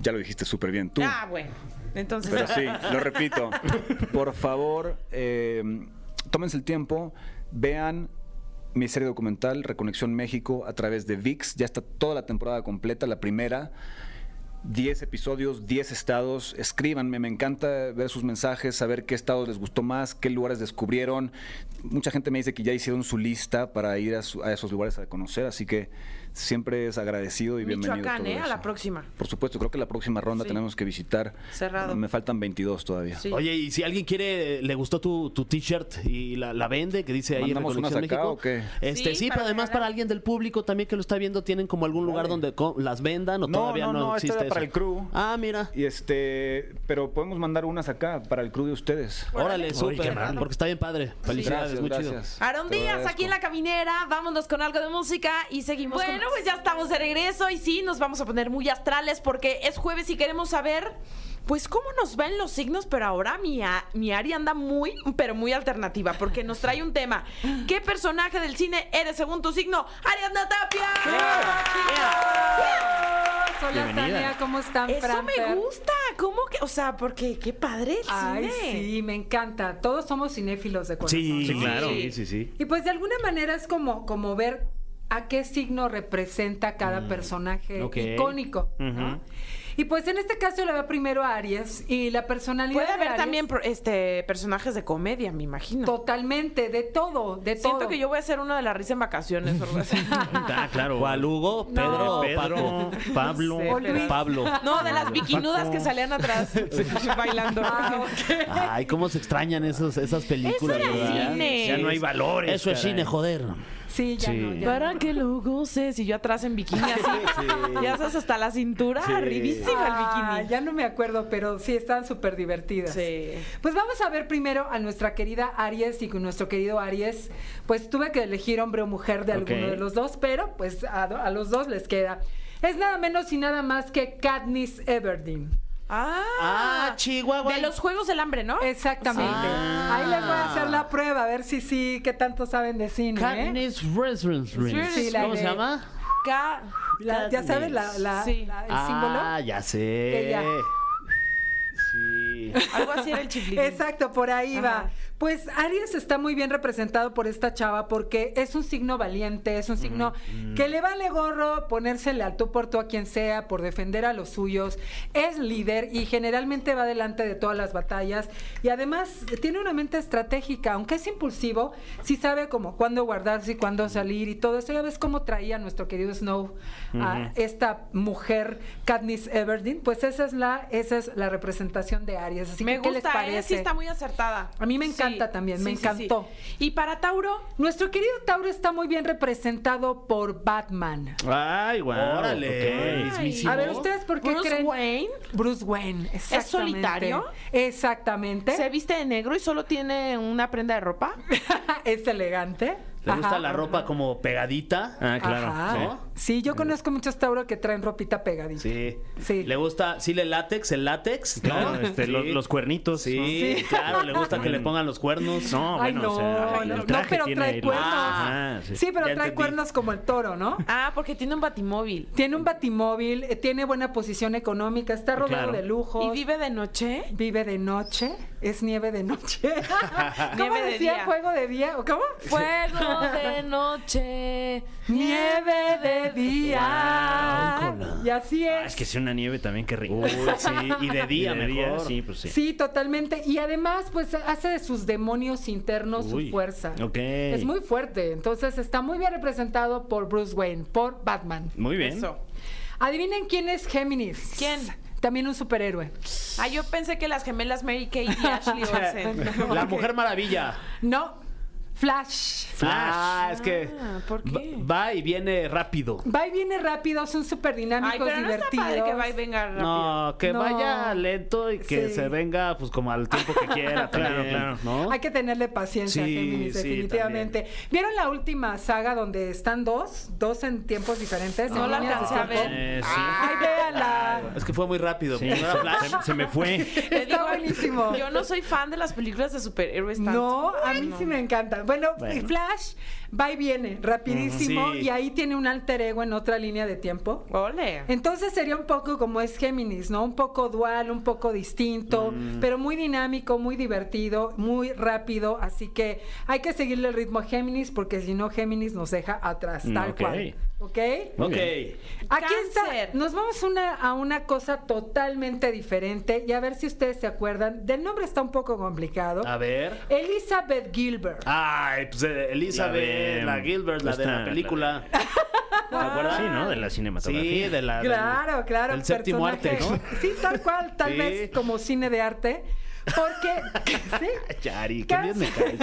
Speaker 5: ya lo dijiste súper bien tú
Speaker 2: Ah, bueno. Entonces,
Speaker 5: Pero sí, lo repito. Por favor, eh, tómense el tiempo, vean mi serie documental Reconexión México a través de VIX. Ya está toda la temporada completa, la primera. 10 episodios, 10 estados. Escríbanme, me encanta ver sus mensajes, saber qué estados les gustó más, qué lugares descubrieron. Mucha gente me dice que ya hicieron su lista para ir a, esos lugares a conocer, así que siempre es agradecido y bienvenido.
Speaker 2: Michoacán,
Speaker 5: todo
Speaker 2: ¿eh? A la próxima.
Speaker 5: Por supuesto, creo que la próxima ronda
Speaker 2: Sí.
Speaker 5: tenemos que visitar.
Speaker 2: Cerrado.
Speaker 5: Me faltan 22 todavía.
Speaker 2: Sí.
Speaker 4: Oye, y si alguien quiere, le gustó tu, tu t-shirt y la, la vende, que dice ahí
Speaker 5: ¿Mandamos
Speaker 4: Reconexión
Speaker 5: unas acá
Speaker 4: México.
Speaker 5: o qué?
Speaker 4: Este,
Speaker 2: Sí,
Speaker 4: sí,
Speaker 2: para
Speaker 4: pero además para alguien del público también que lo está viendo, ¿tienen como algún lugar
Speaker 5: Vale.
Speaker 4: donde las vendan o
Speaker 5: No,
Speaker 4: todavía
Speaker 5: no,
Speaker 4: no,
Speaker 5: no, esta
Speaker 4: existe
Speaker 5: para el crew.
Speaker 4: Ah, mira.
Speaker 5: Y este, pero podemos mandar unas acá para el crew de ustedes.
Speaker 4: Órale, súper. Porque está bien padre. Felicidades,
Speaker 5: Gracias,
Speaker 4: muy chido.
Speaker 5: gracias.
Speaker 2: Aaron
Speaker 5: Te
Speaker 2: Díaz aquí en la caminera, vámonos con algo de música y seguimos. Bueno, pues ya estamos de regreso y sí, nos vamos a poner muy astrales porque es jueves y queremos saber, pues, cómo nos ven los signos, pero ahora mi, a- mi Ari anda muy, pero muy alternativa porque nos trae un tema. ¿Qué personaje del cine eres según tu signo? Ariadna Tapia.
Speaker 6: Hola
Speaker 3: Bienvenida.
Speaker 6: Tania, ¿cómo están?
Speaker 2: Eso
Speaker 6: Fran,
Speaker 2: me
Speaker 6: Fer?
Speaker 2: gusta, ¿cómo que? O sea, porque qué padre el
Speaker 6: Ay,
Speaker 2: cine.
Speaker 6: sí, me encanta. Todos somos cinéfilos de corazón.
Speaker 4: Sí,
Speaker 6: ¿no?
Speaker 4: claro.
Speaker 3: Sí, sí, sí.
Speaker 6: Y pues de alguna manera es como, como ver a qué signo representa cada personaje
Speaker 4: ok.
Speaker 6: icónico. ¿no? Y pues en este caso le va primero a Aries y la personalidad
Speaker 2: Puede
Speaker 6: de
Speaker 2: haber
Speaker 6: Aries-
Speaker 2: también este personajes de comedia, me imagino.
Speaker 6: Totalmente, de todo, de
Speaker 2: Siento
Speaker 6: todo.
Speaker 2: que yo voy a ser uno de la risa en vacaciones o algo así.
Speaker 3: Ah, claro.
Speaker 4: ¿Cuál Hugo? ¿Pedro
Speaker 3: Pedro? Pablo.
Speaker 4: Pablo.
Speaker 2: No, de las bikinudas que salían atrás bailando.
Speaker 6: Ah.
Speaker 4: Ay, cómo se extrañan esos, esas películas,
Speaker 2: Eso cine.
Speaker 3: Ya no hay valores.
Speaker 4: Eso es cine, joder.
Speaker 6: Sí, ya
Speaker 3: Sí.
Speaker 6: no. ya
Speaker 2: Para
Speaker 6: no.
Speaker 2: que lo goces. Y yo atrás en bikini así. Ya estás hasta la cintura.
Speaker 4: Sí.
Speaker 2: Arribísima el
Speaker 6: Ah,
Speaker 2: bikini.
Speaker 6: ya no me acuerdo, pero sí están súper divertidas.
Speaker 2: Sí.
Speaker 6: Pues vamos a ver primero a nuestra querida Aries y con nuestro querido Aries. Pues tuve que elegir hombre o mujer de alguno
Speaker 3: Ok.
Speaker 6: de los dos, pero pues a, a los dos les queda. Es nada menos y nada más que Katniss Everdeen.
Speaker 2: Ah,
Speaker 4: Ah, Chihuahua.
Speaker 2: De los Juegos del Hambre, ¿no?
Speaker 6: Exactamente.
Speaker 4: Ah.
Speaker 6: Ahí les voy a hacer la prueba, a ver si sí, qué tanto saben de cine. ¿eh?
Speaker 4: Katniss Residence.
Speaker 6: Sí, la
Speaker 4: ¿Cómo
Speaker 6: de-
Speaker 4: se llama?
Speaker 2: Ca-
Speaker 6: La- ya sabes la, la-
Speaker 2: Sí.
Speaker 6: la- el
Speaker 4: ah,
Speaker 6: símbolo.
Speaker 4: ya sé.
Speaker 6: Ella.
Speaker 4: Sí.
Speaker 2: Algo así era el chiflín.
Speaker 6: Exacto, por ahí va. Pues Aries está muy bien representado por esta chava porque es un signo valiente, es un signo que le vale gorro ponérsele al tú por tú a quien sea, por defender a los suyos, es líder y generalmente va delante de todas las batallas y además tiene una mente estratégica, aunque es impulsivo, sí sabe como cuándo guardarse y cuándo salir y todo eso. Ya ves cómo traía nuestro querido Snow a esta mujer Katniss Everdeen, pues esa es la esa es la representación de Aries. Así
Speaker 2: me
Speaker 6: que, ¿qué les
Speaker 2: gusta, ¿eh?
Speaker 6: parece?
Speaker 2: Sí está muy acertada.
Speaker 6: A mí me encanta también, me encantó.
Speaker 2: Y para Tauro,
Speaker 6: Nuestro querido Tauro está muy bien representado por Batman.
Speaker 3: Ay, guau.
Speaker 4: Órale.
Speaker 6: A ver, ¿ustedes por qué
Speaker 2: Bruce
Speaker 6: creen?
Speaker 2: Wayne
Speaker 6: Bruce Wayne, exactamente.
Speaker 2: solitario?
Speaker 6: Exactamente.
Speaker 2: se viste de negro y solo tiene una prenda de ropa.
Speaker 6: es elegante.
Speaker 4: ¿Le gusta
Speaker 6: Ajá.
Speaker 4: la ropa como pegadita?
Speaker 3: Ah, claro.
Speaker 6: Ajá.
Speaker 4: ¿no?
Speaker 6: Sí, yo conozco muchos Tauro que traen ropita pegadita.
Speaker 4: Sí.
Speaker 6: Sí.
Speaker 4: ¿Le gusta, sí, el látex, el látex? ¿no?
Speaker 3: Claro, este,
Speaker 4: Sí.
Speaker 3: los, los cuernitos.
Speaker 4: Sí,
Speaker 6: Sí.
Speaker 4: claro, le gusta que le pongan los cuernos.
Speaker 3: No,
Speaker 6: Ay,
Speaker 3: bueno,
Speaker 6: no,
Speaker 3: o sea, el
Speaker 6: no, no, pero
Speaker 3: tiene
Speaker 6: trae cuernos.
Speaker 3: Ah, sí.
Speaker 6: Sí, pero
Speaker 4: Ya
Speaker 6: trae
Speaker 4: entendí.
Speaker 6: cuernos como el toro, ¿no?
Speaker 2: Ah, porque tiene un batimóvil.
Speaker 6: Tiene un batimóvil, eh, tiene buena posición económica, está rodeado
Speaker 3: Claro.
Speaker 6: de lujos.
Speaker 2: ¿Y vive de noche?
Speaker 6: Vive de noche, es nieve de noche. ¿Cómo
Speaker 2: Nieve de
Speaker 6: decía?
Speaker 2: día.
Speaker 6: ¿Juego de día? ¿O ¿Cómo?
Speaker 2: Fuego de noche.
Speaker 6: Nieve de día.
Speaker 4: Guácala.
Speaker 6: Y así es.
Speaker 3: Ah, es que sea una nieve también, qué rico.
Speaker 4: Uy, sí, y de día
Speaker 3: Y de día,
Speaker 4: mejor.
Speaker 3: Sí, pues sí.
Speaker 6: Sí, totalmente. Y además, pues hace de sus demonios internos
Speaker 3: Uy,
Speaker 6: su fuerza.
Speaker 3: ok.
Speaker 6: Es muy fuerte. Entonces está muy bien representado por Bruce Wayne, por Batman.
Speaker 3: Muy bien.
Speaker 2: Eso.
Speaker 6: Adivinen quién es Géminis.
Speaker 2: ¿Quién?
Speaker 6: También un superhéroe.
Speaker 2: Ah, yo pensé que las gemelas Mary Kate y Ashley Olsen.
Speaker 4: La Mujer Maravilla.
Speaker 6: No, Flash.
Speaker 4: Ah, es que
Speaker 2: Ah, ¿por qué?
Speaker 4: va y viene rápido.
Speaker 6: Va y viene rápido, son súper dinámicos,
Speaker 2: Ay, pero no está
Speaker 6: divertidos.
Speaker 2: padre que va y venga rápido.
Speaker 4: No, que
Speaker 6: No.
Speaker 4: vaya lento y que
Speaker 6: Sí.
Speaker 4: se venga pues como al tiempo que quiera.
Speaker 3: Claro, claro.
Speaker 4: ¿no?
Speaker 6: Hay que tenerle paciencia a
Speaker 4: Sí,
Speaker 6: Géminis,
Speaker 4: sí,
Speaker 6: definitivamente. ¿Vieron la última saga donde están dos? Dos en tiempos diferentes.
Speaker 2: No la alcancé a ver.
Speaker 3: Eh, sí.
Speaker 6: Ay, véanla.
Speaker 4: Es que fue muy rápido.
Speaker 3: Sí,
Speaker 4: ¿no era Flash?
Speaker 3: se, se me fue.
Speaker 6: Está buenísimo.
Speaker 2: Yo no soy fan de las películas de superhéroes tanto.
Speaker 6: No, a mí sí me encanta. Bueno,
Speaker 4: Bueno.
Speaker 6: Flash va y viene rapidísimo
Speaker 4: Sí.
Speaker 6: y ahí tiene un alter ego en otra línea de tiempo.
Speaker 2: Ole.
Speaker 6: Entonces sería un poco como es Géminis, ¿no? Un poco dual, un poco distinto,
Speaker 4: Mm.
Speaker 6: pero muy dinámico, muy divertido, muy rápido. Así que hay que seguirle el ritmo a Géminis porque si no, Géminis nos deja atrás,
Speaker 3: Mm,
Speaker 6: tal cual. ¿Ok?
Speaker 4: Ok.
Speaker 6: Aquí está. Nos vamos una, a una cosa totalmente diferente y a ver si ustedes se acuerdan. Del nombre está un poco complicado.
Speaker 4: A ver.
Speaker 6: Elizabeth Gilbert.
Speaker 4: Ay, pues eh, Elizabeth,
Speaker 3: La
Speaker 4: la,
Speaker 3: de-
Speaker 4: Gilbert, la de la película. ¿Te acuerdas?
Speaker 3: Sí, ¿no? De la cinematografía.
Speaker 4: Sí, de la. del-
Speaker 6: Claro, claro.
Speaker 4: Del séptimo arte, ¿no?
Speaker 6: Sí, tal cual, tal
Speaker 4: Sí.
Speaker 6: vez como cine de arte. Porque, sí,
Speaker 4: Yari, qué bien me caes.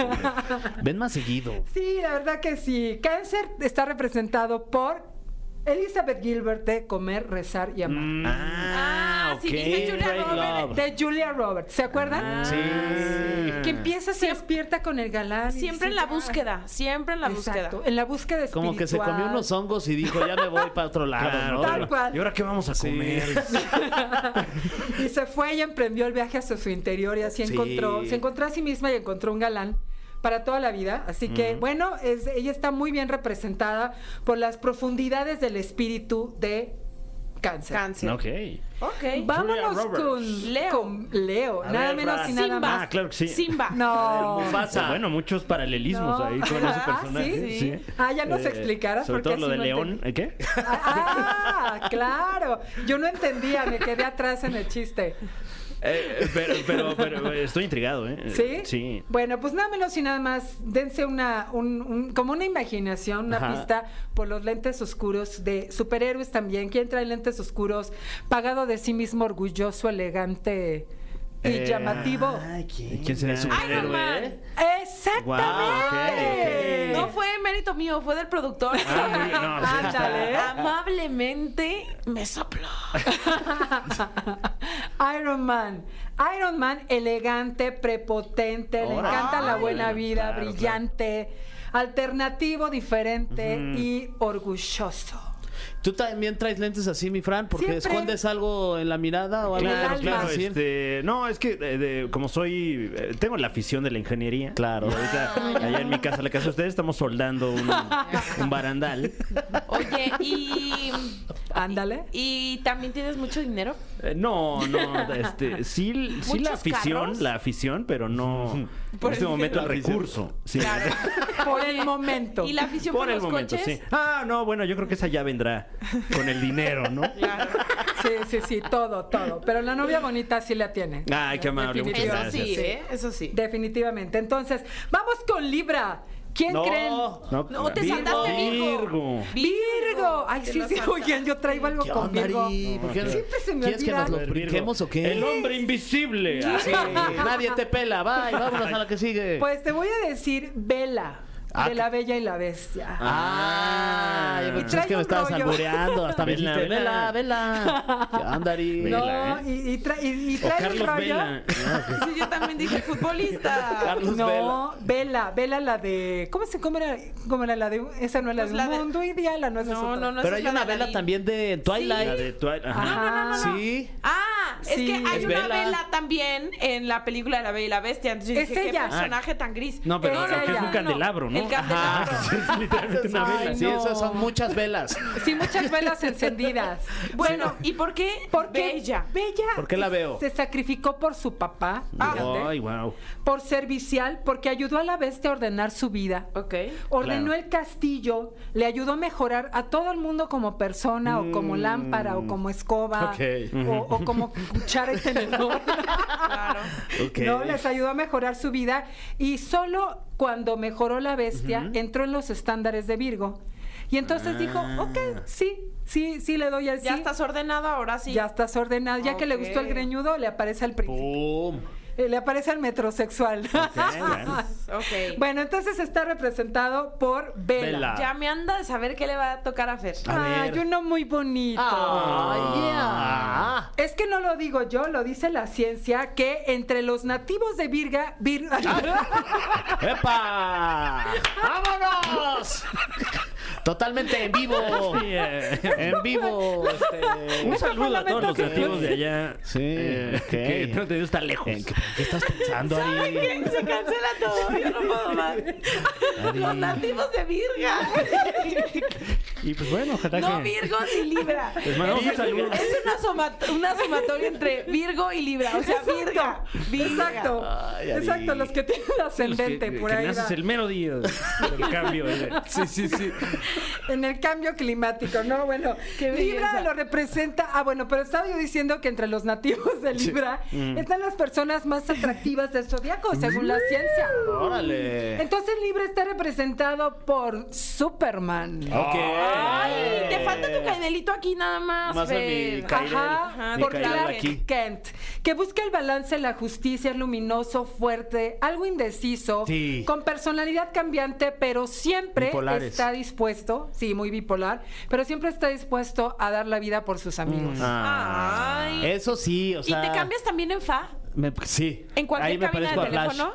Speaker 4: Ven más seguido.
Speaker 6: sí, la verdad que sí. Cáncer está representado por Elizabeth Gilbert de Comer, Rezar y Amar.
Speaker 4: Mm,
Speaker 2: Ah, sí, dice Julia Roberts.
Speaker 6: De Julia Roberts, ¿se acuerdan?
Speaker 4: Sí.
Speaker 6: Que empieza, se despierta con el galán. y
Speaker 2: Siempre en la
Speaker 6: "Ah".
Speaker 2: búsqueda, siempre en la
Speaker 6: Exacto,
Speaker 2: búsqueda.
Speaker 6: en la búsqueda espiritual.
Speaker 4: Como que se comió unos hongos y dijo, ya me voy para otro lado,
Speaker 3: Claro,
Speaker 4: ¿no?
Speaker 6: Tal cual.
Speaker 3: ¿Y ahora qué vamos a
Speaker 4: Sí.
Speaker 3: comer?
Speaker 6: Y se fue y emprendió el viaje hacia su interior y así
Speaker 4: Sí.
Speaker 6: encontró, se encontró a sí misma y encontró un galán para toda la vida. Así que, bueno, es- ella está muy bien representada por las profundidades del espíritu de Cáncer.
Speaker 2: Cáncer.
Speaker 3: Ok.
Speaker 2: Ok.
Speaker 6: Vámonos con
Speaker 2: Leo.
Speaker 6: con Leo,
Speaker 4: A
Speaker 6: nada
Speaker 4: ver,
Speaker 6: menos y nada
Speaker 2: Simba.
Speaker 6: más.
Speaker 3: Ah, claro que sí.
Speaker 2: Simba.
Speaker 6: No.
Speaker 4: Mufasa.
Speaker 3: Bueno, muchos paralelismos
Speaker 6: No.
Speaker 3: ahí con ese
Speaker 6: Ah,
Speaker 3: personaje.
Speaker 6: ¿sí? Ah, ya nos
Speaker 3: Eh,
Speaker 6: explicarás,
Speaker 3: Sobre
Speaker 6: porque
Speaker 3: todo lo de
Speaker 6: no
Speaker 3: León.
Speaker 6: entendí.
Speaker 3: ¿eh, ¿Qué?
Speaker 6: Ah, claro. Yo no entendía, me quedé atrás en el chiste.
Speaker 3: Eh, pero, pero, pero estoy intrigado, ¿eh?
Speaker 6: ¿Sí?
Speaker 3: Sí.
Speaker 6: Bueno, pues nada menos y nada más, dense una, un- un- como una imaginación, una
Speaker 4: Ajá.
Speaker 6: pista por los lentes oscuros de superhéroes también. ¿Quién trae lentes oscuros? Pagado de sí mismo, orgulloso, elegante y
Speaker 4: Eh,
Speaker 6: llamativo.
Speaker 3: ¿Quién será el
Speaker 2: Iron
Speaker 3: superhéroe?
Speaker 2: Man.
Speaker 6: Exactamente.
Speaker 2: No fue mérito mío, fue del productor.
Speaker 3: Ah. No,
Speaker 6: Ándale.
Speaker 2: Amablemente me sopló.
Speaker 6: Iron Man. Iron Man elegante, prepotente, le encanta la buena vida,
Speaker 3: claro,
Speaker 6: brillante, alternativo, diferente y orgulloso.
Speaker 4: ¿Tú también traes lentes así, mi Fran? Porque
Speaker 6: Siempre.
Speaker 4: escondes algo en la mirada o algo
Speaker 6: En
Speaker 3: Claro, este, no, es que eh, de- como soy, eh, tengo la afición de la ingeniería.
Speaker 4: Claro.
Speaker 3: Y ahorita, allá en mi casa, la casa de ustedes, estamos soldando un, un barandal.
Speaker 2: Oye, y.
Speaker 6: Ándale.
Speaker 2: ¿Y también tienes mucho dinero?
Speaker 3: Eh, no, no, este, sí, sí la
Speaker 2: ¿Muchos
Speaker 3: afición,
Speaker 2: carros?
Speaker 3: la afición, pero no
Speaker 2: Por
Speaker 3: en este
Speaker 2: el
Speaker 3: momento el recurso. Sí.
Speaker 6: Por el momento.
Speaker 2: ¿Y la afición por,
Speaker 3: Por el
Speaker 2: los
Speaker 3: momento,
Speaker 2: coches?
Speaker 3: sí. Ah, no, bueno, yo creo que esa ya vendrá con el dinero, ¿no?
Speaker 2: Claro.
Speaker 6: Sí, sí, sí, todo, todo. Pero la novia bonita sí la tiene.
Speaker 3: Ay, qué amable, muchas
Speaker 2: Eso
Speaker 3: gracias.
Speaker 2: sí, ¿eh? Eso sí.
Speaker 6: Definitivamente. Entonces, vamos con Libra. ¿Quién
Speaker 4: No.
Speaker 6: creen?
Speaker 3: No,
Speaker 2: No, te saltaste Virgo.
Speaker 3: Virgo.
Speaker 6: Virgo. Ay, sí, sí. Oigan, yo traigo algo
Speaker 4: ¿Qué
Speaker 6: con Virgo.
Speaker 4: ¿Por qué?
Speaker 6: Siempre se me
Speaker 4: ¿Quieres que
Speaker 6: olvida.
Speaker 4: nos lo
Speaker 3: Virgo.
Speaker 4: brinquemos o qué?
Speaker 3: El hombre invisible. Ah,
Speaker 4: Sí, nadie te pela. Bye, vámonos a la que sigue.
Speaker 6: Pues te voy a decir Vela.
Speaker 4: Ah,
Speaker 6: de la Bella y la Bestia.
Speaker 4: Ah, yo
Speaker 6: Y trae
Speaker 4: que me
Speaker 6: un
Speaker 4: estabas albureando. Hasta me
Speaker 3: Vela,
Speaker 4: dijiste,
Speaker 3: vela.
Speaker 4: vela, vela. ¿Qué onda, Ari?
Speaker 3: Vela.
Speaker 6: no,
Speaker 3: ¿eh?
Speaker 6: y, y tra- y- y trae un
Speaker 3: Carlos
Speaker 6: rollo.
Speaker 3: Vela.
Speaker 2: Sí, yo también dije futbolista.
Speaker 4: Carlos Vela.
Speaker 6: No, Vela, Vela la de. ¿Cómo se cómo era, cómo era la de? Esa no es la
Speaker 2: Pues
Speaker 6: de
Speaker 2: la de-
Speaker 6: mundo ideal, la no es
Speaker 2: No, no, no.
Speaker 4: Pero hay una vela también de Twilight.
Speaker 3: La de Twilight. Ajá.
Speaker 2: No, no, no.
Speaker 4: Sí.
Speaker 2: Ah, es
Speaker 6: Sí.
Speaker 2: que hay
Speaker 4: Es
Speaker 2: una vela también en la película de La Bella y la Bestia. Entonces yo
Speaker 6: Es
Speaker 2: dije, qué
Speaker 6: ella.
Speaker 2: personaje tan gris.
Speaker 3: No, pero
Speaker 6: Es
Speaker 3: que un candelabro, ¿no? Es literalmente una
Speaker 6: Ay,
Speaker 3: vela.
Speaker 4: Sí,
Speaker 6: no.
Speaker 4: esas son muchas velas.
Speaker 6: Sí, muchas velas encendidas.
Speaker 2: Bueno, ¿y por qué
Speaker 6: Porque
Speaker 2: Bella?
Speaker 6: Bella
Speaker 4: ¿Por qué la veo?
Speaker 6: se sacrificó por su papá, fíjate,
Speaker 3: Ay, wow.
Speaker 6: por servicial, porque ayudó a la bestia a ordenar su vida.
Speaker 2: Ok.
Speaker 6: Ordenó
Speaker 3: Claro.
Speaker 6: el castillo, le ayudó a mejorar a todo el mundo como persona, o como lámpara, o como escoba,
Speaker 4: Ok.
Speaker 6: o, o como cuchara y tenedor.
Speaker 2: Claro.
Speaker 4: Ok.
Speaker 6: No, les ayudó a mejorar su vida y solo cuando mejoró la bestia entró en los estándares de Virgo. Y entonces dijo, ok, sí, sí, sí le doy al sí.
Speaker 2: Ya estás ordenado ahora sí.
Speaker 6: Ya estás ordenado. Ya que le gustó el greñudo, le aparece al príncipe.
Speaker 4: Pum.
Speaker 6: Eh, Le aparece al metrosexual.
Speaker 3: bueno.
Speaker 2: Ok.
Speaker 6: bueno, entonces está representado por Vela.
Speaker 3: Vela.
Speaker 2: Ya me anda de saber qué le va a tocar a Fer.
Speaker 4: A
Speaker 6: Ay,
Speaker 4: ver.
Speaker 6: uno muy bonito.
Speaker 4: Ay, yeah.
Speaker 6: Es que no lo digo yo, lo dice la ciencia, que entre los nativos de Virga... Vir-
Speaker 4: ¡Epa! ¡Vámonos! Totalmente en vivo.
Speaker 3: Sí, eh,
Speaker 4: En vivo. Este...
Speaker 3: Un saludo a todos los
Speaker 6: que-
Speaker 3: nativos de allá.
Speaker 4: Sí,
Speaker 3: eh. Que no te está lejos.
Speaker 4: ¿En qué, qué estás pensando, Ari?
Speaker 2: ¿Qué? Se cancela todo. Yo no puedo más. Los nativos de Virga.
Speaker 3: Y pues bueno, ojalá
Speaker 2: No
Speaker 3: que.
Speaker 2: Virgo ni Libra.
Speaker 3: Les mandamos un
Speaker 2: Es-
Speaker 3: saludo.
Speaker 2: Es una, soma- una sumatoria entre Virgo y Libra. O sea, Virga. Virga.
Speaker 6: Exacto.
Speaker 4: Ay.
Speaker 6: Exacto, los que tienen
Speaker 3: que-
Speaker 6: ascendente por
Speaker 3: que
Speaker 6: ahí.
Speaker 3: naces
Speaker 6: va.
Speaker 3: el mero día del cambio. eh.
Speaker 4: Sí, sí, sí.
Speaker 6: En el cambio climático, ¿no? Bueno,
Speaker 2: Qué
Speaker 6: Libra lo representa. Ah, bueno, pero estaba yo diciendo que entre los nativos de Libra
Speaker 3: Mm.
Speaker 6: están las personas más atractivas del zodiaco, según la ciencia.
Speaker 4: Órale.
Speaker 6: Entonces Libra está representado por Superman.
Speaker 4: Ok.
Speaker 2: Ay, te falta tu candelito aquí nada más.
Speaker 4: Más de mi
Speaker 2: Fer.
Speaker 4: Cairel.
Speaker 6: Ajá,
Speaker 2: Mi
Speaker 6: por
Speaker 4: Cairel
Speaker 6: Clark
Speaker 4: aquí.
Speaker 6: Kent, que busca el balance, la justicia, es luminoso, fuerte, algo indeciso,
Speaker 4: Sí.
Speaker 6: con personalidad cambiante, pero siempre
Speaker 4: Bipolares.
Speaker 6: está dispuesto, sí, muy bipolar, pero siempre está dispuesto a dar la vida por sus amigos.
Speaker 4: Ah.
Speaker 2: Ay.
Speaker 4: Eso sí, o
Speaker 2: ¿Y
Speaker 4: sea.
Speaker 2: te cambias también en fa?
Speaker 4: Me- sí.
Speaker 2: ¿En cualquier
Speaker 4: Ahí me
Speaker 2: cabina de teléfono?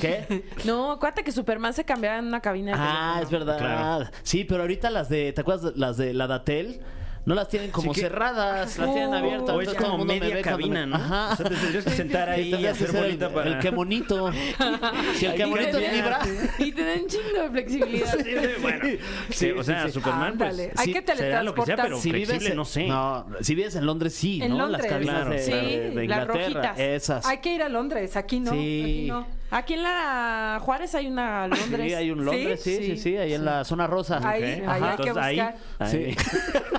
Speaker 4: ¿Qué?
Speaker 2: No, acuérdate que Superman se cambiaba en una cabina de
Speaker 4: Ah,
Speaker 2: teléfono.
Speaker 4: es verdad.
Speaker 3: Claro.
Speaker 4: Sí, pero ahorita las de, ¿te acuerdas de las de la Datel? No las tienen como
Speaker 3: Sí que-
Speaker 4: cerradas, las tienen abiertas.
Speaker 3: O es
Speaker 4: todo
Speaker 3: como
Speaker 4: el mundo me
Speaker 3: media
Speaker 4: ve cuando
Speaker 3: cabina,
Speaker 4: me-
Speaker 3: ¿no?
Speaker 4: Ajá.
Speaker 3: O sea, te tendrías que sentar ahí y hacer bolita
Speaker 4: el,
Speaker 3: para...
Speaker 4: el que bonito. Si el que
Speaker 3: Ahí
Speaker 4: bonito vibra.
Speaker 2: Y te dan chingo de flexibilidad.
Speaker 3: Sí, bueno, sí, o sea. Superman, pues,
Speaker 6: Ándale, hay que
Speaker 3: será lo que sea, pero.
Speaker 4: Si vives
Speaker 3: no sé.
Speaker 4: No, si vives en Londres, sí,
Speaker 6: En
Speaker 4: ¿no?
Speaker 6: Londres.
Speaker 4: Las cabinas
Speaker 3: Claro.
Speaker 4: de,
Speaker 2: Sí,
Speaker 4: de- de
Speaker 2: las
Speaker 4: Inglaterra.
Speaker 2: rojitas.
Speaker 4: Esas.
Speaker 6: Hay que ir a Londres, aquí no.
Speaker 4: Sí.
Speaker 6: Aquí no.
Speaker 2: Aquí en la Juárez hay una Londres.
Speaker 4: Sí, hay un Londres, sí, sí, sí,
Speaker 2: Sí.
Speaker 4: ahí en la zona rosa.
Speaker 6: Ahí,
Speaker 3: Ok.
Speaker 6: ahí hay que
Speaker 3: Entonces, ahí-
Speaker 6: buscar.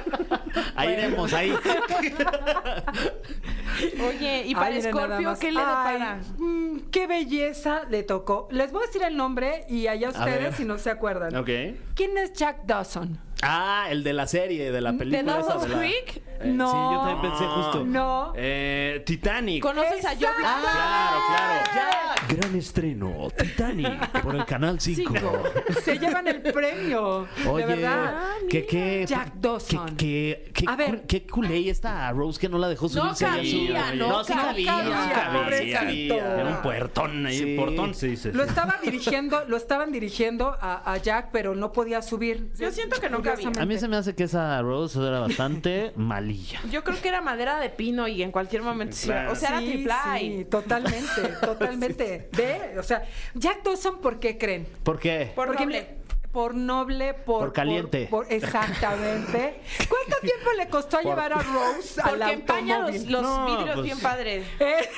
Speaker 3: Ahí-
Speaker 4: Ahí iremos, ahí.
Speaker 2: Oye, ¿y para Scorpio qué le depara?
Speaker 6: mm, qué belleza le tocó. Les voy a decir el nombre y allá ustedes si no se acuerdan.
Speaker 3: Ok.
Speaker 6: ¿Quién es Jack Dawson?
Speaker 4: Ah, el de la serie, de la película.
Speaker 2: ¿De
Speaker 4: esa
Speaker 2: Dawson's
Speaker 4: de la-
Speaker 2: Creek?
Speaker 4: Eh,
Speaker 6: No.
Speaker 4: Sí, yo también pensé justo.
Speaker 6: No.
Speaker 3: Eh, Titanic.
Speaker 2: ¿Conoces a Joe. Black?
Speaker 3: Claro, claro.
Speaker 4: Ya.
Speaker 3: Gran estreno, Titanic.
Speaker 4: Por el canal 5.
Speaker 2: Cinco.
Speaker 6: Se llevan el premio.
Speaker 4: Oye,
Speaker 6: de verdad.
Speaker 4: que qué
Speaker 6: Jack Dawson.
Speaker 4: Que, que,
Speaker 6: A ver.
Speaker 4: qué culé esta Rose que no la dejó
Speaker 2: No
Speaker 4: subirse su-
Speaker 2: cabía, no
Speaker 4: no, sí
Speaker 2: cabía.
Speaker 4: cabía.
Speaker 6: No
Speaker 4: sí
Speaker 6: cabía.
Speaker 3: Era un puertón ahí,
Speaker 4: Sí.
Speaker 3: portón se dice.
Speaker 6: Lo estaba dirigiendo, lo estaban dirigiendo a, a Jack, pero no podía subir.
Speaker 2: Yo siento que no cabía.
Speaker 4: A mí se me hace que esa Rose era bastante malilla.
Speaker 2: Yo creo que era madera de pino y en cualquier momento
Speaker 3: Claro.
Speaker 2: O sea, era
Speaker 6: Sí,
Speaker 2: triple A.
Speaker 6: sí, totalmente, totalmente. Ve, o sea, Jack Dawson, ¿por qué creen?
Speaker 4: ¿Por qué?
Speaker 2: Por
Speaker 6: Porque
Speaker 2: doble.
Speaker 6: Por noble, por...
Speaker 4: Por caliente.
Speaker 6: por- exactamente. ¿Cuánto tiempo le costó llevar a Rose al
Speaker 2: Porque empaña los, los
Speaker 3: No,
Speaker 2: vidrios
Speaker 3: pues-
Speaker 2: bien padres.
Speaker 6: Eh,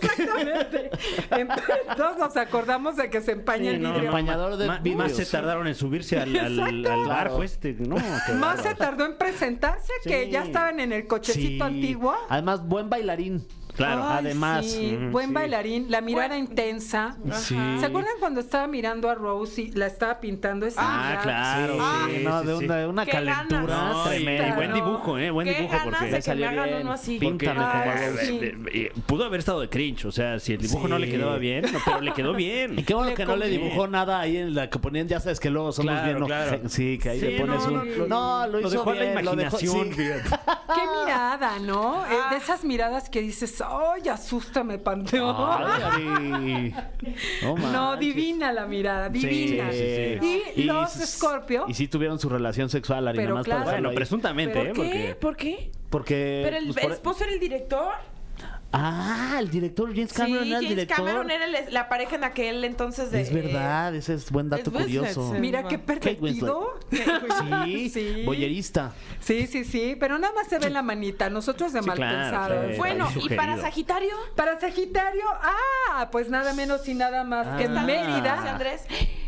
Speaker 6: Exactamente. Em- Todos nos acordamos de que se empaña
Speaker 3: Sí,
Speaker 6: el vidrio.
Speaker 3: no,
Speaker 4: Empañador de
Speaker 3: ma-
Speaker 4: vidrios.
Speaker 3: Más se tardaron en subirse al, al, barco este. No,
Speaker 6: Más se tardó en presentarse que
Speaker 3: Sí.
Speaker 6: ya estaban en el cochecito
Speaker 4: Sí.
Speaker 6: antiguo.
Speaker 4: Además, buen bailarín.
Speaker 3: Claro.
Speaker 6: Ay,
Speaker 4: además.
Speaker 6: sí, buen
Speaker 3: sí.
Speaker 6: bailarín, la mirada
Speaker 2: Buen-
Speaker 6: intensa.
Speaker 4: Sí.
Speaker 6: ¿Se acuerdan cuando estaba mirando a Rose y la estaba pintando esa
Speaker 3: Ah,
Speaker 6: mirada?
Speaker 3: claro.
Speaker 4: Sí,
Speaker 3: sí,
Speaker 4: no,
Speaker 3: sí,
Speaker 4: de una, calentura.
Speaker 3: No, y,
Speaker 4: tremenda.
Speaker 3: y buen dibujo, ¿eh? Buen
Speaker 2: Qué
Speaker 3: dibujo. Porque
Speaker 2: de que me
Speaker 4: salió
Speaker 2: hagan
Speaker 4: bien.
Speaker 2: uno así.
Speaker 4: Píntame
Speaker 6: Ay,
Speaker 4: como
Speaker 3: Pudo haber estado de cringe, o sea, si el dibujo no le quedaba bien, no, pero le quedó
Speaker 4: Y
Speaker 3: bien.
Speaker 4: qué bueno
Speaker 6: Le
Speaker 4: que no le dibujó nada ahí en la que ponían, ya sabes que luego somos
Speaker 3: Claro,
Speaker 4: bien. Sí, que ahí
Speaker 3: Sí,
Speaker 4: le pones
Speaker 3: no,
Speaker 4: un.
Speaker 3: no,
Speaker 4: lo, hizo
Speaker 3: la imaginación.
Speaker 6: Qué mirada, ¿no? Eh,
Speaker 2: Ah.
Speaker 6: de esas miradas que dices, ¡ay, asústame, Panteón!
Speaker 4: Ay, Ari. No,
Speaker 6: no, divina la mirada, divina.
Speaker 4: sí, sí.
Speaker 6: Y, los Scorpio,
Speaker 4: Y sí tuvieron su relación sexual, Ari,
Speaker 6: Pero
Speaker 4: nada más
Speaker 6: claro.
Speaker 4: dejarlo
Speaker 3: Bueno,
Speaker 4: ahí.
Speaker 3: presuntamente,
Speaker 6: ¿Pero
Speaker 3: ¿eh?
Speaker 2: ¿Qué?
Speaker 3: Porque
Speaker 2: ¿Por qué?
Speaker 4: Porque.
Speaker 2: Pero el
Speaker 4: pues, por-
Speaker 2: esposo era el director.
Speaker 4: Ah, el director, James Cameron
Speaker 2: sí,
Speaker 4: era el
Speaker 2: James
Speaker 4: director.
Speaker 2: Cameron era el- la pareja en aquel entonces de.
Speaker 4: Es verdad, ese es buen dato
Speaker 2: es Winslet,
Speaker 4: curioso.
Speaker 2: sí.
Speaker 6: mira qué
Speaker 4: Kate
Speaker 6: pervertido.
Speaker 4: Sí,
Speaker 6: Sí.
Speaker 4: boyerista.
Speaker 6: Sí, sí, sí, pero nada más se ve la manita, nosotros de
Speaker 3: Sí,
Speaker 6: mal
Speaker 3: claro,
Speaker 6: pensados.
Speaker 3: sí.
Speaker 2: Bueno,
Speaker 3: Ahí
Speaker 2: ¿y para
Speaker 3: sugerido.
Speaker 2: Sagitario?
Speaker 6: Para Sagitario, ah, pues nada menos y nada más que
Speaker 4: Ah.
Speaker 6: Mérida.
Speaker 2: José Andrés.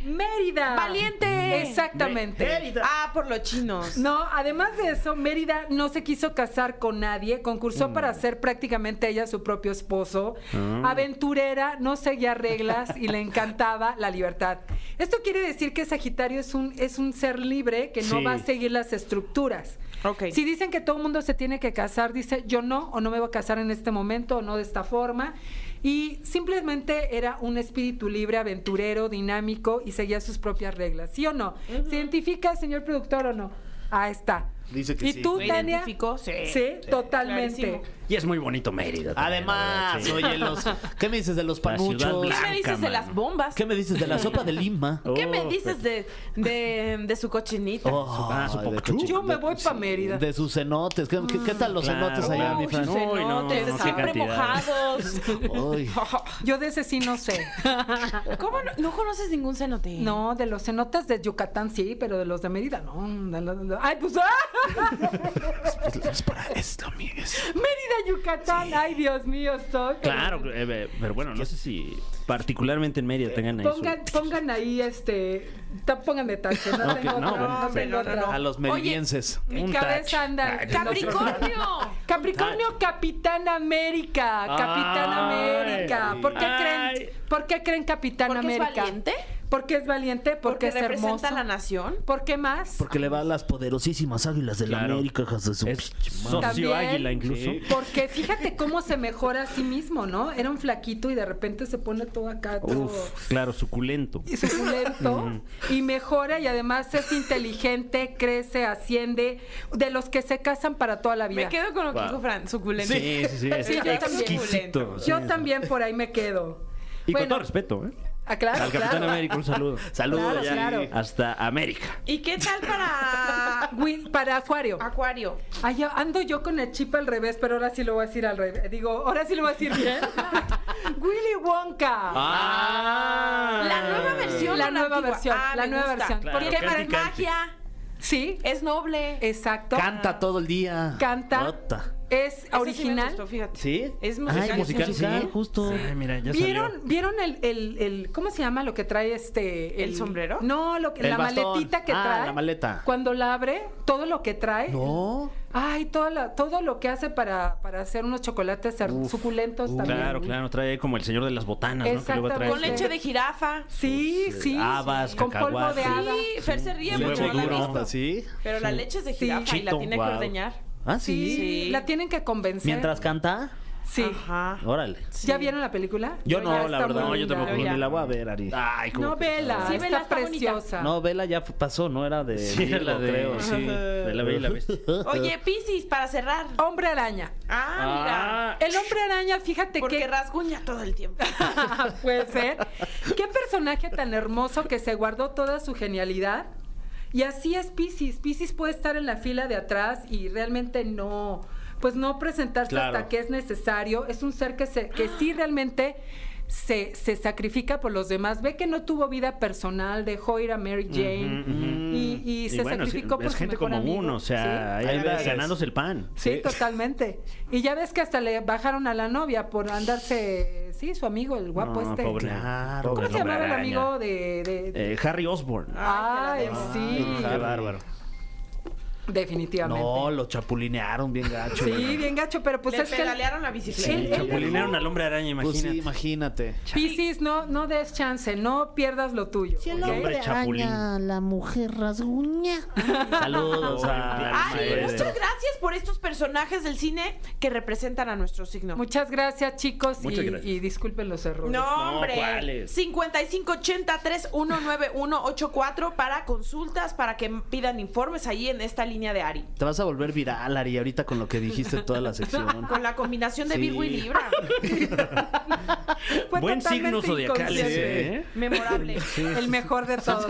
Speaker 6: Mérida.
Speaker 2: ¡Valiente!
Speaker 6: Exactamente.
Speaker 2: Ah, por los chinos.
Speaker 6: No, además de eso, Mérida no se quiso casar con nadie, concursó
Speaker 3: Mm.
Speaker 6: para ser prácticamente ella su propio esposo,
Speaker 3: Ah.
Speaker 6: aventurera, no seguía reglas y le encantaba la libertad. Esto quiere decir que Sagitario es un, es un ser libre que no
Speaker 3: Sí.
Speaker 6: va a seguir las estructuras.
Speaker 2: Ok.
Speaker 6: Si dicen que todo el mundo se tiene que casar, dice yo no, o no me voy a casar en este momento, o no de esta forma. Y simplemente era un espíritu libre, aventurero, dinámico y seguía sus propias reglas. ¿Sí o no? ¿Se identifica, señor productor, o no? Ahí está.
Speaker 4: Dice que
Speaker 6: ¿Y
Speaker 4: sí.
Speaker 6: tú,
Speaker 2: ¿Me
Speaker 6: Tania?
Speaker 2: identificó? Sí.
Speaker 6: Sí, totalmente.
Speaker 2: Clarísimo.
Speaker 3: Y es muy bonito Mérida. también, la
Speaker 4: Además,
Speaker 3: verdad, sí.
Speaker 4: oye, los, ¿qué me dices de los
Speaker 3: La ciudad
Speaker 4: panuchos?
Speaker 2: ¿Qué
Speaker 3: blanca.
Speaker 2: me dices de
Speaker 3: mano.
Speaker 2: las bombas?
Speaker 4: ¿Qué me dices de la sopa de Lima?
Speaker 2: ¿Qué me
Speaker 3: Oh,
Speaker 2: dices de, de, de su cochinita?
Speaker 4: Oh,
Speaker 3: Ah, su
Speaker 4: de
Speaker 6: Yo me voy pa'
Speaker 4: sí,
Speaker 6: Mérida.
Speaker 4: De sus cenotes. ¿Qué, qué- qué tal los
Speaker 3: Claro.
Speaker 4: cenotes allá, mi
Speaker 2: Uy,
Speaker 4: Fran?
Speaker 2: sus
Speaker 3: Uy, no,
Speaker 2: cenotes,
Speaker 3: no, qué
Speaker 2: siempre
Speaker 3: cantidad.
Speaker 2: mojados.
Speaker 6: Yo de ese sí no sé.
Speaker 2: ¿Cómo no, no conoces ningún cenote?
Speaker 6: No, de los cenotes de Yucatán sí, pero de los de Mérida no. De los- de- Ay, pues ¡ah!
Speaker 4: Es para esto.
Speaker 6: Mérida, Yucatán. Ay, Dios mío, soy.
Speaker 3: Claro, eh, pero bueno, no sé si particularmente en Mérida tengan ahí su-
Speaker 6: Pongan, pongan ahí este. ta- Pónganme tache, no tengo
Speaker 3: no,
Speaker 6: otra,
Speaker 3: bueno,
Speaker 6: no.
Speaker 4: A los meridienses.
Speaker 6: Mi
Speaker 3: Un
Speaker 6: cabeza
Speaker 3: touch.
Speaker 6: anda.
Speaker 3: Ay,
Speaker 2: ¡Capricornio!
Speaker 6: Capricornio, Capitán América. Capitán
Speaker 3: Ay.
Speaker 6: América. ¿Por qué
Speaker 3: Ay.
Speaker 6: creen, ¿por qué creen Capitán
Speaker 2: ¿Porque es
Speaker 6: América?
Speaker 2: valiente?
Speaker 6: Porque es valiente, porque,
Speaker 2: Porque
Speaker 6: es
Speaker 2: representa
Speaker 6: hermoso.
Speaker 2: a la nación.
Speaker 6: ¿Por qué más?
Speaker 4: Porque le va a las poderosísimas águilas de la. América, de su
Speaker 3: Es socio
Speaker 6: También.
Speaker 3: águila incluso.
Speaker 4: Sí.
Speaker 6: Porque fíjate cómo se mejora a sí mismo, ¿no? Era un flaquito y de repente se pone todo acá, todo
Speaker 3: Uf, claro, suculento.
Speaker 6: y suculento y mejora y además es inteligente, crece, asciende, de los que se casan para toda la vida.
Speaker 2: Me quedo con lo que
Speaker 3: Wow.
Speaker 2: dijo Fran, suculento.
Speaker 3: Sí, sí, sí. Es
Speaker 6: Sí, yo también.
Speaker 3: exquisito.
Speaker 6: Yo también por ahí me quedo.
Speaker 3: Y con todo respeto, ¿eh?
Speaker 6: Ah, claro,
Speaker 3: Al Capitán
Speaker 6: claro.
Speaker 3: América, un saludo.
Speaker 4: Saludos.
Speaker 6: Claro.
Speaker 3: Hasta América.
Speaker 2: ¿Y qué tal para
Speaker 6: Will- para Acuario.
Speaker 2: Acuario?
Speaker 6: Ay, ando yo con el chip al revés, pero ahora sí lo voy a decir al revés. Digo, ahora sí lo voy a decir bien. Willy Wonka.
Speaker 3: Ah.
Speaker 2: La nueva versión.
Speaker 6: La nueva
Speaker 2: antigua?
Speaker 6: versión,
Speaker 2: Ah,
Speaker 6: la nueva
Speaker 2: gusta.
Speaker 6: versión.
Speaker 3: Claro,
Speaker 2: Porque para magia
Speaker 6: Sí,
Speaker 2: es noble.
Speaker 6: exacto.
Speaker 4: Canta todo el día.
Speaker 6: Canta. Es
Speaker 2: Ese sí me
Speaker 6: original.
Speaker 2: gustó, fíjate.
Speaker 4: ¿Sí?
Speaker 2: Es musical.
Speaker 3: Ay, musical, sí, justo. Ay, mira, ya
Speaker 6: ¿Vieron,
Speaker 3: salió.
Speaker 6: ¿vieron el, el, el- cómo se llama lo que trae este
Speaker 2: ¿El sombrero?
Speaker 6: No, lo que
Speaker 4: El
Speaker 6: la
Speaker 4: bastón.
Speaker 6: maletita que
Speaker 4: Ah,
Speaker 6: trae.
Speaker 4: la maleta.
Speaker 6: Cuando la abre, todo lo que trae.
Speaker 4: No.
Speaker 6: Ay, todo, la- todo lo que hace para, para hacer unos chocolates her- suculentos también.
Speaker 3: Claro, claro, trae como el señor de las botanas, ¿no? Que luego trae
Speaker 6: Exactamente.
Speaker 2: Con leche de jirafa.
Speaker 6: Sí, sí.
Speaker 4: habas,
Speaker 6: Con polvo de hada.
Speaker 2: Sí, Fer se ríe.
Speaker 3: ¿Sí?
Speaker 2: Pero la leche es de
Speaker 6: Sí.
Speaker 2: jirafa y la tiene que ordeñar.
Speaker 4: Ah,
Speaker 6: Sí, la tienen que convencer.
Speaker 4: Mientras canta.
Speaker 6: Sí.
Speaker 2: Ajá.
Speaker 4: Órale.
Speaker 6: ¿Ya vieron la película?
Speaker 4: Yo
Speaker 2: Yo
Speaker 4: no, la verdad.
Speaker 3: No, yo tampoco.
Speaker 4: Ni la voy a ver, Ari.
Speaker 3: Ay, ¿cómo
Speaker 6: No, vela,
Speaker 2: Sí, vela, está
Speaker 6: preciosa.
Speaker 4: No, Vela ya pasó, no era de.
Speaker 3: Sí, la de,
Speaker 4: creo, sí.
Speaker 3: de la Bella y la Bestia.
Speaker 2: Oye, Piscis, para cerrar.
Speaker 6: Hombre araña.
Speaker 2: Ah,
Speaker 6: El hombre araña, fíjate
Speaker 2: mira. Porque
Speaker 6: que
Speaker 2: rasguña todo el tiempo.
Speaker 6: puede ser. Qué personaje tan hermoso que se guardó toda su genialidad. Y así es Piscis. Piscis puede estar en la fila de atrás y realmente no, pues no presentarse
Speaker 4: Claro.
Speaker 6: hasta que es necesario. Es un ser que se, que sí realmente se, se sacrifica por los demás. Ve que no tuvo vida personal, dejó ir a Mary Jane y, y
Speaker 3: Y
Speaker 6: se
Speaker 3: bueno, sí,
Speaker 6: sacrificó por
Speaker 3: es
Speaker 6: su
Speaker 3: gente
Speaker 6: mejor
Speaker 3: como
Speaker 6: amigo.
Speaker 3: uno, o sea,
Speaker 6: ¿Sí?
Speaker 3: ahí anda
Speaker 4: ves.
Speaker 3: ganándose el pan.
Speaker 6: Sí,
Speaker 4: Sí.
Speaker 6: totalmente. Y ya ves que hasta le bajaron a la novia por andarse, sí, su amigo, el guapo
Speaker 3: No,
Speaker 6: este.
Speaker 3: pobre.
Speaker 4: Claro.
Speaker 6: ¿Cómo
Speaker 3: pobre
Speaker 6: se llamaba el amigo
Speaker 3: araña.
Speaker 6: de, de- de-
Speaker 3: Eh, Harry Osborne.
Speaker 6: Ay,
Speaker 2: Ay,
Speaker 6: sí,
Speaker 3: Qué bárbaro.
Speaker 6: Definitivamente.
Speaker 4: No, lo chapulinearon bien gacho.
Speaker 6: sí, bien gacho, pero pues
Speaker 2: Le
Speaker 6: es que
Speaker 2: pedalearon la bicicleta.
Speaker 3: Chapulinearon al hombre araña,
Speaker 4: Pues
Speaker 3: imagínate.
Speaker 4: sí, imagínate.
Speaker 6: Piscis, no, no des chance, no pierdas lo tuyo.
Speaker 3: el hombre chapulín.
Speaker 7: la mujer rasguña.
Speaker 4: Saludos a.
Speaker 2: Ay, muchas gracias por estos personajes del cine que representan a nuestro signo.
Speaker 6: Muchas gracias, chicos,
Speaker 3: Muchas
Speaker 6: y,
Speaker 3: gracias.
Speaker 6: y disculpen los errores.
Speaker 2: No, hombre.
Speaker 3: ¿cuáles?
Speaker 2: 5580-319184 para consultas, para que pidan informes ahí en esta línea de Ari.
Speaker 4: Te vas a volver viral, Ari, ahorita con lo que dijiste toda la sección.
Speaker 2: Con la combinación de
Speaker 4: Sí.
Speaker 2: Virgo y Libra.
Speaker 6: Fue
Speaker 3: Buen signo zodiacal ese, ¿eh?
Speaker 2: Memorable.
Speaker 6: El mejor de todos.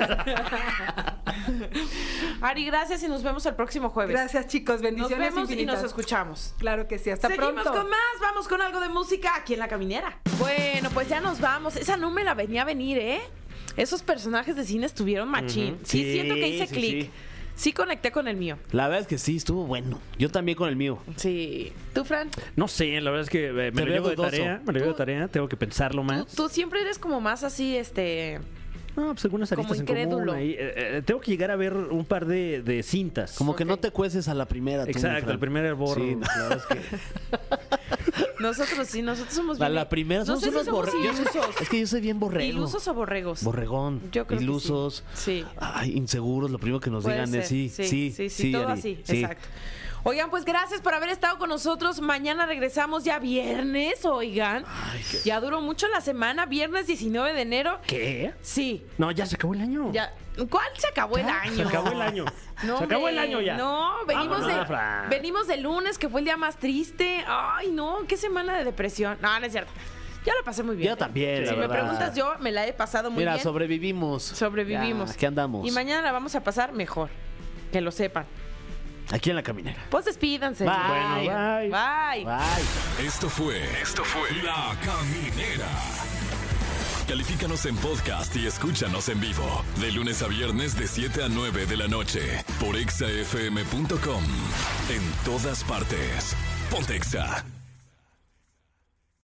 Speaker 2: Ari, gracias y nos vemos el próximo jueves.
Speaker 6: Gracias, chicos.
Speaker 2: Nos
Speaker 6: Bendiciones
Speaker 2: vemos y nos escuchamos.
Speaker 6: Claro que sí. Hasta
Speaker 2: Seguimos
Speaker 6: pronto.
Speaker 2: con más, vamos con algo de música aquí en la caminera. Bueno, pues ya nos vamos. Esa no me la venía a venir, ¿eh? Esos personajes de cine estuvieron machín. Sí, siento que hice
Speaker 3: sí,
Speaker 2: clic.
Speaker 3: Sí.
Speaker 2: Conecté con el mío.
Speaker 4: La verdad es que sí, estuvo bueno. Yo también con el mío.
Speaker 2: Sí. ¿Tú, Fran?
Speaker 3: No sé, la verdad es que eh, me
Speaker 4: Te
Speaker 3: lo
Speaker 4: veo
Speaker 3: llevo de
Speaker 4: dudoso.
Speaker 3: tarea. Me lo llevo de tarea, tengo que pensarlo
Speaker 2: Tú,
Speaker 3: más.
Speaker 2: tú siempre eres como más así, este...
Speaker 3: No, pues algunas
Speaker 2: como
Speaker 3: aristas en común ahí. Eh, eh, tengo que llegar a ver un par de, de cintas.
Speaker 4: Como que no te cueces a la primera. tú, mi
Speaker 3: Exacto,
Speaker 4: Fran.
Speaker 3: el primer hervor.
Speaker 4: Sí,
Speaker 3: la verdad es que
Speaker 2: Nosotros sí, nosotros somos
Speaker 4: A
Speaker 2: bien...
Speaker 4: la primera
Speaker 2: no
Speaker 4: somos
Speaker 2: sé si
Speaker 4: unos
Speaker 2: somos ilusos.
Speaker 4: Es que yo soy bien borrego.
Speaker 2: ¿Ilusos o borregos?
Speaker 4: Borregón.
Speaker 2: Yo creo que
Speaker 4: Ilusos.
Speaker 2: sí. Sí.
Speaker 4: Ay, inseguros. Lo primero que nos
Speaker 2: Puede
Speaker 4: digan
Speaker 2: ser.
Speaker 4: es sí, sí,
Speaker 2: sí, sí, todo
Speaker 4: Ari,
Speaker 2: así,
Speaker 4: sí.
Speaker 2: exacto. Oigan, pues gracias por haber estado con nosotros. Mañana regresamos ya viernes, oigan. Ya duró mucho la semana, viernes 19 de enero.
Speaker 3: ¿Qué?
Speaker 2: Sí,
Speaker 3: No, ya se acabó el año.
Speaker 2: ya. ¿Cuál se acabó el año?
Speaker 3: Se acabó el año.
Speaker 2: No,
Speaker 3: se acabó el año ya.
Speaker 2: No, venimos
Speaker 3: Vámonos,
Speaker 2: de, venimos de lunes, que fue el día más triste. Ay, no, qué semana de depresión. No, no es cierto. Yo la pasé muy bien.
Speaker 4: Yo también,
Speaker 2: Si
Speaker 4: la
Speaker 2: me
Speaker 4: verdad.
Speaker 2: preguntas, yo me la he pasado muy
Speaker 4: Mira,
Speaker 2: bien.
Speaker 4: sobrevivimos.
Speaker 2: Sobrevivimos.
Speaker 4: Ya, aquí andamos.
Speaker 2: Y mañana la vamos a pasar mejor. Que lo sepan.
Speaker 4: Aquí en la caminera.
Speaker 2: Pues despídanse.
Speaker 4: Bye.
Speaker 3: Bueno, bye.
Speaker 2: Bye.
Speaker 4: Bye.
Speaker 1: Esto fue. Esto fue. La Caminera. Califícanos en podcast y escúchanos en vivo. De lunes a viernes, de 7 a 9 de la noche. Por exafm.com. En todas partes. Pontexa.